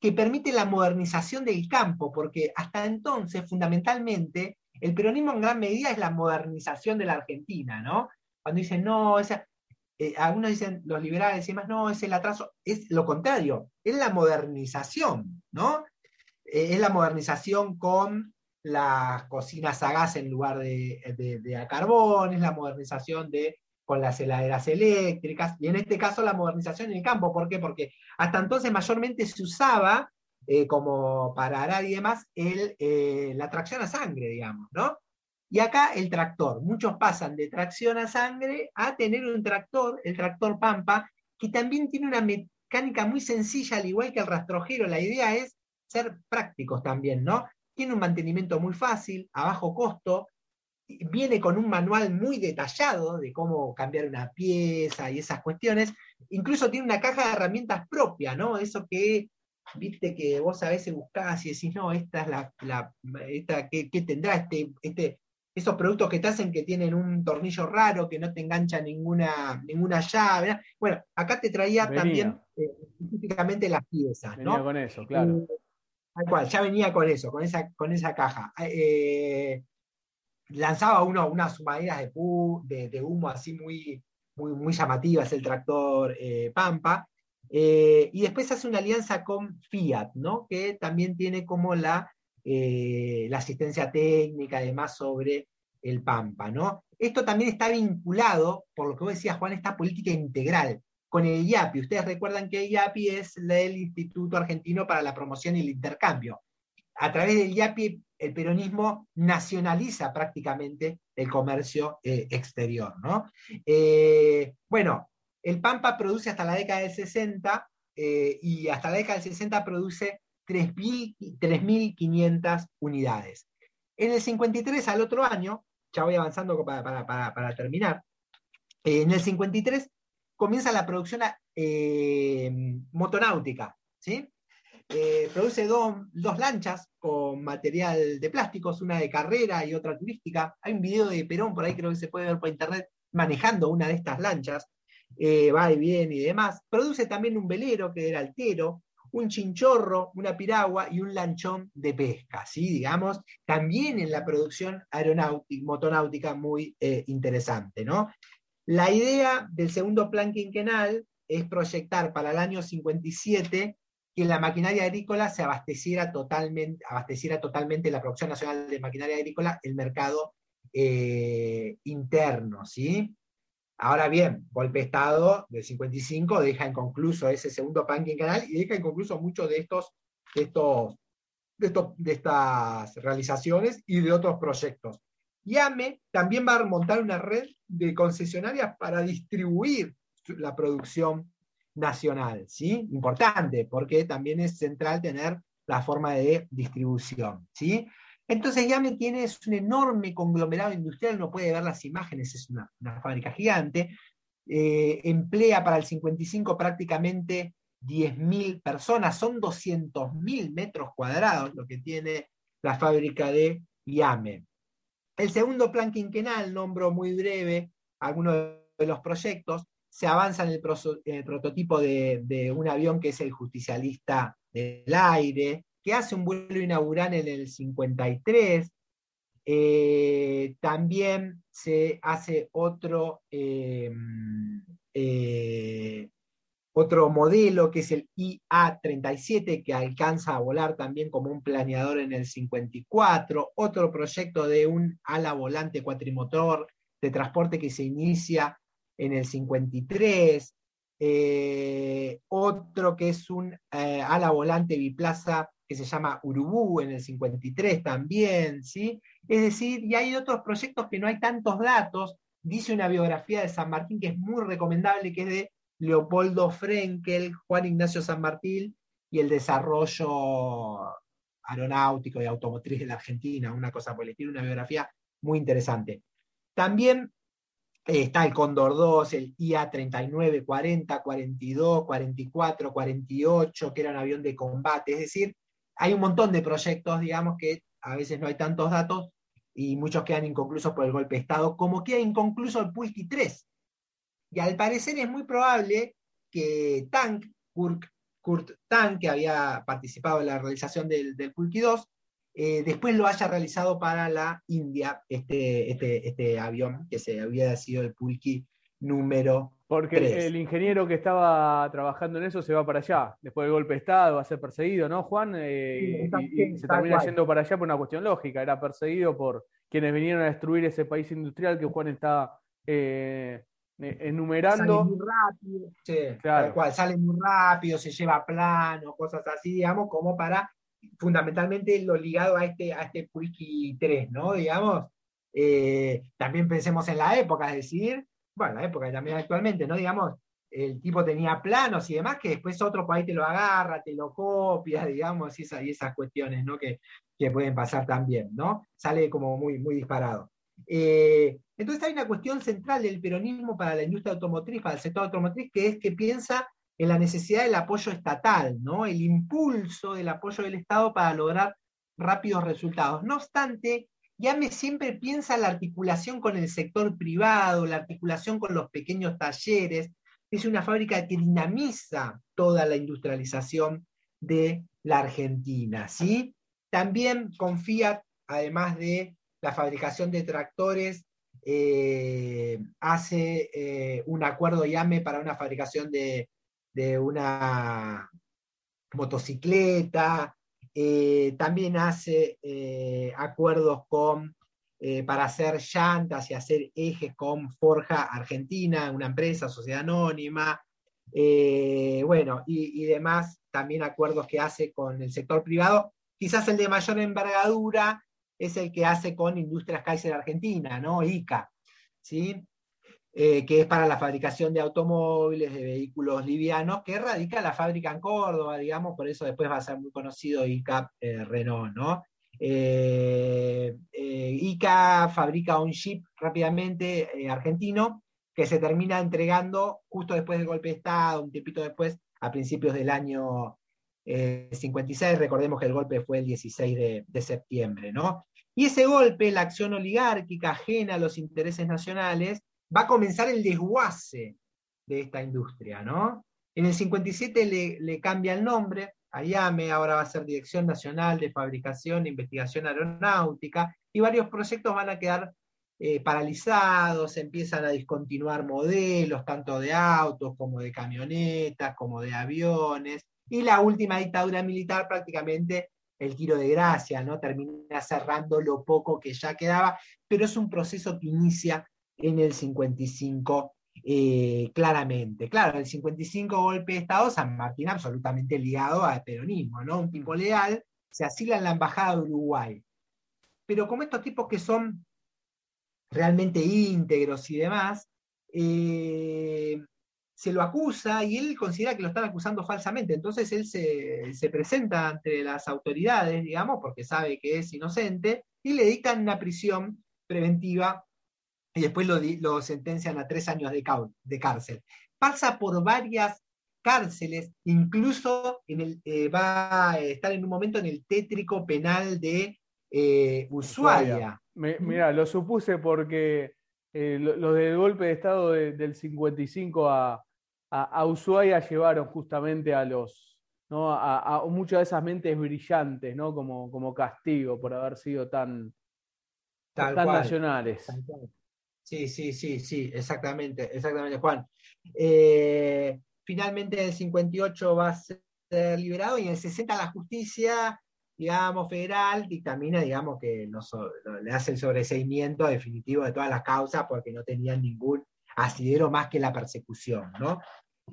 que permite la modernización del campo, porque hasta entonces, fundamentalmente, el peronismo en gran medida es la modernización de la Argentina, ¿no? Cuando dicen, no, esa, eh, algunos dicen, los liberales y demás, no, es el atraso, es lo contrario, es la modernización, ¿no? Eh, es la modernización con las cocinas a gas en lugar de, a carbón, es la modernización de con las heladeras eléctricas, y en este caso la modernización en el campo. ¿Por qué? Porque hasta entonces mayormente se usaba, eh, como para arar y demás, el, la tracción a sangre, digamos, ¿no? Y acá el tractor. Muchos pasan de tracción a sangre a tener un tractor, el tractor Pampa, que también tiene una mecánica muy sencilla, al igual que el rastrojero. La idea es ser prácticos también, ¿no? Tiene un mantenimiento muy fácil, a bajo costo, viene con un manual muy detallado de cómo cambiar una pieza y esas cuestiones. Incluso tiene una caja de herramientas propia, ¿no? Eso que, viste, que vos a veces buscás y decís, no, esta es la, esta, ¿qué, tendrá este, este, esos productos que te hacen que tienen un tornillo raro, que no te engancha ninguna, ninguna llave. Bueno, acá te traía también eh, específicamente las piezas. Venía con eso, claro. Eh, tal cual, ya venía con eso, con esa, con esa caja. Eh, lanzaba uno, unas maderas de, de, humo así muy, muy, muy llamativas, el tractor Pampa. y después hace una alianza con Fiat, ¿no? que también tiene como la eh, la asistencia técnica, además sobre el Pampa. ¿no? Esto también está vinculado, por lo que vos decías, Juan, esta política integral con el IAPI. Ustedes recuerdan que el IAPI es el Instituto Argentino para la Promoción y el Intercambio. A través del IAPI, el peronismo nacionaliza prácticamente el comercio eh, exterior. ¿no? Eh, bueno, el Pampa produce hasta la década del 60 y hasta la década del 60 produce 3.500 unidades. En el 53, al otro año, ya voy avanzando para, terminar, en el 53 comienza la producción eh, motonáutica, ¿sí? Eh, produce dos lanchas con material de plásticos, una de carrera y otra turística. Hay un video de Perón por ahí, creo que se puede ver por internet, manejando una de estas lanchas, eh, va y viene y demás. Produce también un velero que era altero, un chinchorro, una piragua y un lanchón de pesca, ¿sí? digamos, también en la producción aeronáutica, motonáutica muy eh, interesante. ¿no? La idea del segundo plan quinquenal es proyectar para el año 57 que la maquinaria agrícola se abasteciera totalmente, abasteciera totalmente la producción nacional de maquinaria agrícola el mercado eh, interno, ¿sí? Ahora bien, golpe de Estado del 55 deja inconcluso ese segundo quinquenal y deja inconcluso muchos de estos, de estos, de, estas realizaciones y de otros proyectos. Y AME también va a montar una red de concesionarias para distribuir la producción nacional, ¿sí? Importante, porque también es central tener la forma de distribución, ¿sí? Entonces me tiene un enorme conglomerado industrial, uno puede ver las imágenes, es una, fábrica gigante, eh, emplea para el 55 prácticamente 10.000 personas, son 200.000 metros cuadrados lo que tiene la fábrica de IAME. El segundo plan quinquenal, nombro muy breve algunos de los proyectos, se avanza en el, prototipo de, de, un avión que es el justicialista del aire, que hace un vuelo inaugural en el 53. Eh, también se hace otro, em, eh, otro modelo que es el IA-37, que alcanza a volar también como un planeador en el 54, otro proyecto de un ala volante cuatrimotor de transporte que se inicia en el 53, eh, otro que es un eh, ala volante biplaza que se llama Urubú en el 53 también, ¿sí? Es decir, y hay otros proyectos que no hay tantos datos, dice una biografía de San Martín que es muy recomendable, que es de Leopoldo Frenkel, Juan Ignacio San Martín y el desarrollo aeronáutico y automotriz de la Argentina, una cosa por el estilo, una biografía muy interesante. También eh, está el Cóndor 2, el IA 39, 40, 42, 44, 48, que era un avión de combate. Es decir, hay un montón de proyectos, digamos, que a veces no hay tantos datos y muchos quedan inconclusos por el golpe de Estado, como queda inconcluso el Pulki 3, y al parecer es muy probable que Tank, Kurt, Tank, que había participado en la realización del, del Pulki 2, eh, después lo haya realizado para la India, este, este, este, avión, que se había sido el Pulki número porque el ingeniero que estaba trabajando en eso se va para allá. Después del golpe de Estado, va a ser perseguido, ¿no, Juan? Eh, y, se termina yendo para allá por una cuestión lógica. Era perseguido por quienes vinieron a destruir ese país industrial que Juan está eh, eh, enumerando. Sale muy rápido, tal cual, sale muy rápido, se lleva plano, cosas así, digamos, como para fundamentalmente lo ligado a este, a este 3, ¿no? Digamos, eh, también pensemos en la época, es decir, bueno, la época también actualmente, ¿no? Digamos, el tipo tenía planos y demás, que después otro país te lo agarra, te lo copia, digamos, y esas, cuestiones, ¿no? Que, que pueden pasar también, ¿no? Sale como muy, muy disparado. Eh, entonces hay una cuestión central del peronismo para la industria automotriz, para el sector automotriz, que es que piensa en la necesidad del apoyo estatal, ¿no? el impulso del apoyo del Estado para lograr rápidos resultados. No obstante, Yame siempre piensa en la articulación con el sector privado, la articulación con los pequeños talleres. Es una fábrica que dinamiza toda la industrialización de la Argentina. ¿sí? También confía, además de la fabricación de tractores, eh, hace eh, un acuerdo YAME para una fabricación de, una motocicleta, eh, también hace acuerdos con, para hacer llantas y hacer ejes con Forja Argentina, una empresa, sociedad anónima, bueno, y, y demás, también acuerdos que hace con el sector privado, quizás el de mayor envergadura es el que hace con Industrias Kaiser Argentina, ¿no? ICA, ¿sí? Eh, que es para la fabricación de automóviles, de vehículos livianos, que radica la fábrica en Córdoba, digamos, por eso después va a ser muy conocido ICA eh, Renault, ¿no? Eh, ICA fabrica un chip rápidamente argentino que se termina entregando justo después del golpe de Estado, un tiempito después, a principios del año 56, recordemos que el golpe fue el 16 de, de septiembre, ¿no? Y ese golpe, la acción oligárquica ajena a los intereses nacionales, va a comenzar el desguace de esta industria, ¿no? En el 57 le, cambia el nombre, a IAME, ahora va a ser Dirección Nacional de Fabricación e Investigación Aeronáutica, y varios proyectos van a quedar eh, paralizados, empiezan a discontinuar modelos, tanto de autos como de camionetas, como de aviones, y la última dictadura militar prácticamente el tiro de gracia, ¿no? Termina cerrando lo poco que ya quedaba, pero es un proceso que inicia en el 55 eh, claramente. Claro, el 55 golpe de Estado, San Martín absolutamente ligado al peronismo, ¿no? Un tipo leal, se asila en la Embajada de Uruguay. Pero como estos tipos que son realmente íntegros y demás, eh, se lo acusa y él considera que lo están acusando falsamente. Entonces él se, presenta ante las autoridades, digamos, porque sabe que es inocente, y le dictan una prisión preventiva y después lo, sentencian a tres años de, de, cárcel. Pasa por varias cárceles, incluso en el, eh, va a estar en un momento en el tétrico penal de eh, Ushuaia. mira, lo supuse porque eh, los del golpe de Estado del 55 a, a, Ushuaia llevaron justamente a los, ¿no? a, muchas de esas mentes brillantes, ¿no? Como, como castigo por haber sido tan, tan nacionales. Sí, sí, sí, sí, exactamente, exactamente, Juan. Eh, finalmente en el 58 va a ser liberado y en el 60 la justicia, digamos, federal dictamina, digamos, que le hace el sobreseimiento definitivo de todas las causas porque no tenían ningún asidero más que la persecución, ¿no?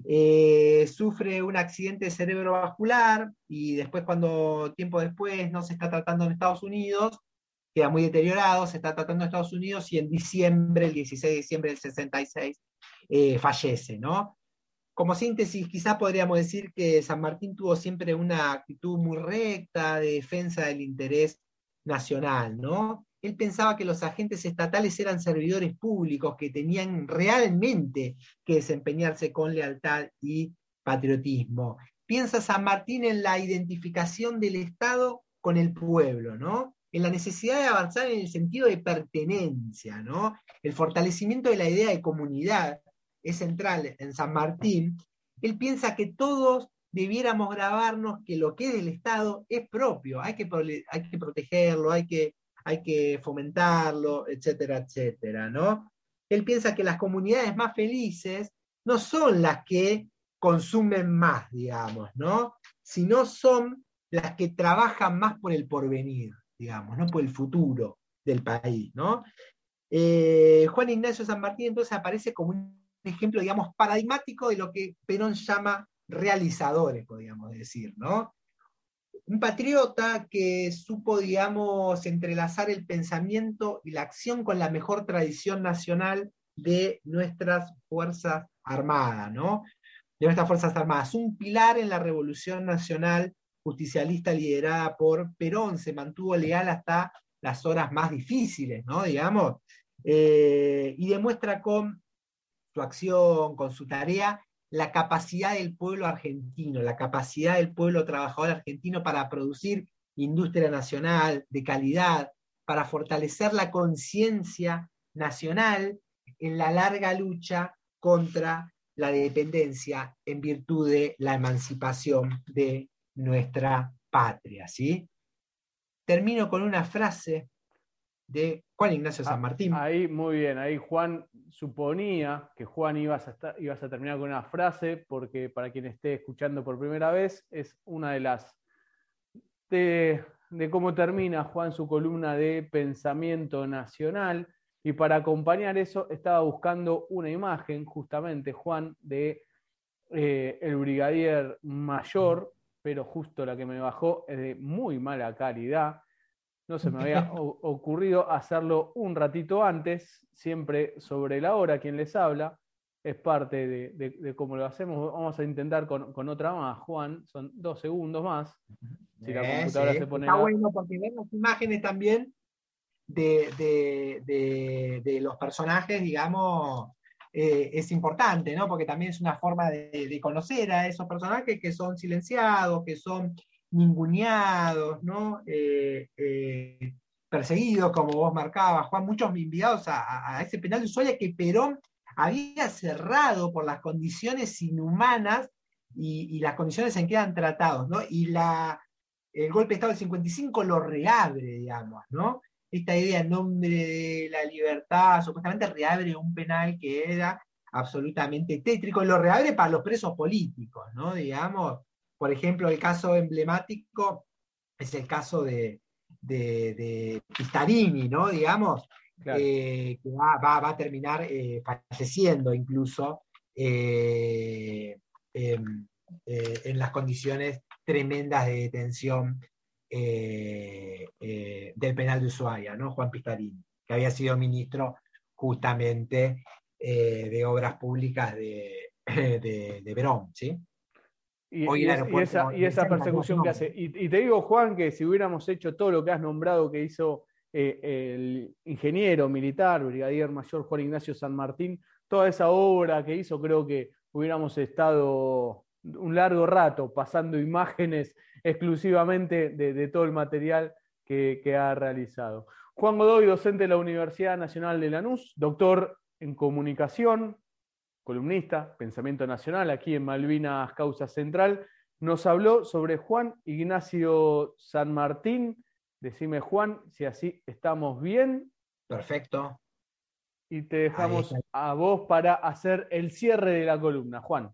Eh, sufre un accidente cerebrovascular y después cuando tiempo después no se está tratando en Estados Unidos, queda muy deteriorado, se está tratando en Estados Unidos y en diciembre, el 16 de diciembre del 66, eh, fallece, ¿no? Como síntesis, quizá podríamos decir que San Martín tuvo siempre una actitud muy recta de defensa del interés nacional, ¿no? Él pensaba que los agentes estatales eran servidores públicos que tenían realmente que desempeñarse con lealtad y patriotismo. Piensa San Martín en la identificación del Estado con el pueblo, ¿no? En la necesidad de avanzar en el sentido de pertenencia. El fortalecimiento de la idea de comunidad es central en San Martín. Él piensa que todos debiéramos grabarnos que lo que es del Estado es propio, hay que, hay que protegerlo, hay que hay que fomentarlo, etcétera, etcétera, ¿no? Él piensa que las comunidades más felices no son las que consumen más, digamos, ¿no? Sino son las que trabajan más por el porvenir, digamos, ¿no? Por el futuro del país, ¿no? Eh, Juan Ignacio San Martín entonces aparece como un ejemplo, digamos, paradigmático de lo que Perón llama realizadores, podríamos decir, ¿no? un patriota que supo, digamos, entrelazar el pensamiento y la acción con la mejor tradición nacional de nuestras Fuerzas Armadas, ¿no? De nuestras Fuerzas Armadas. Un pilar en la Revolución Nacional justicialista liderada por Perón, se mantuvo leal hasta las horas más difíciles, ¿no? Digamos, eh, y demuestra con su acción, con su tarea, la capacidad del pueblo argentino, la capacidad del pueblo trabajador argentino para producir industria nacional de calidad, para fortalecer la conciencia nacional en la larga lucha contra la dependencia en virtud de la emancipación de nuestra patria. ¿sí? Termino con una frase de Juan Ignacio San ah, Martín. Ahí, muy bien, ahí Juan suponía que Juan ibas a, ibas a terminar con una frase, porque para quien esté escuchando por primera vez, es una de las de, cómo termina Juan su columna de pensamiento nacional. Y para acompañar eso, estaba buscando una imagen, justamente, Juan, de eh, el brigadier mayor, pero justo la que me bajó es de muy mala calidad no se me había ocurrido hacerlo un ratito antes, siempre sobre la hora quien les habla. Es parte de, cómo lo hacemos. Vamos a intentar con, otra más, Juan. Son dos segundos más. Si la computadora se pone. Está bueno porque ven las imágenes también de, los personajes, digamos, eh, es importante, ¿no? Porque también es una forma de, conocer a esos personajes que son silenciados, que son ninguneados, ¿no? Eh, eh, perseguidos, como vos marcabas, Juan, muchos enviados a, ese penal de Ushuaia que Perón había cerrado por las condiciones inhumanas y, las condiciones en que eran tratados, ¿no? Y la, el golpe de Estado del 55 lo reabre, digamos, ¿no? Esta idea en nombre de la libertad, supuestamente reabre un penal que era absolutamente tétrico, y lo reabre para los presos políticos, ¿no? Digamos, por ejemplo, el caso emblemático es el caso de, Pistarini, ¿no? Digamos, eh, que va, a terminar eh, falleciendo incluso eh, en las condiciones tremendas de detención del penal de Ushuaia, ¿no? Juan Pistarini, que había sido ministro justamente de Obras Públicas de, de, de Verón, ¿sí? Y, esa, persecución que hace. Y, te digo, Juan, que si hubiéramos hecho todo lo que has nombrado que hizo eh, el ingeniero militar, brigadier mayor Juan Ignacio San Martín, toda esa obra que hizo, creo que hubiéramos estado un largo rato pasando imágenes exclusivamente de, todo el material que, que, ha realizado. Juan Godoy, docente de la Universidad Nacional de Lanús, doctor en comunicación, columnista, Pensamiento Nacional, aquí en Malvinas Causa Central, nos habló sobre Juan Ignacio San Martín. Decime, Juan, si así estamos bien. Perfecto. Y te dejamos a vos para hacer el cierre de la columna, Juan.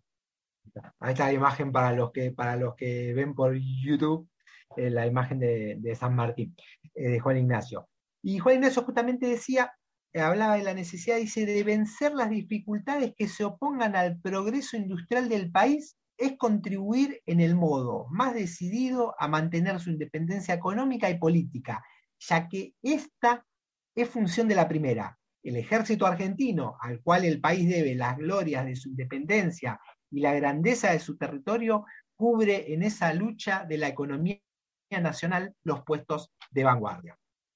Ahí está la imagen para los que, para los que ven por YouTube, eh, la imagen de, San Martín, eh, de Juan Ignacio. Y Juan Ignacio justamente decía, eh, hablaba de la necesidad, dice, de vencer las dificultades que se opongan al progreso industrial del país es contribuir en el modo más decidido a mantener su independencia económica y política, ya que esta es función de la primera. El ejército argentino, al cual el país debe las glorias de su independencia y la grandeza de su territorio, cubre en esa lucha de la economía nacional los puestos de vanguardia.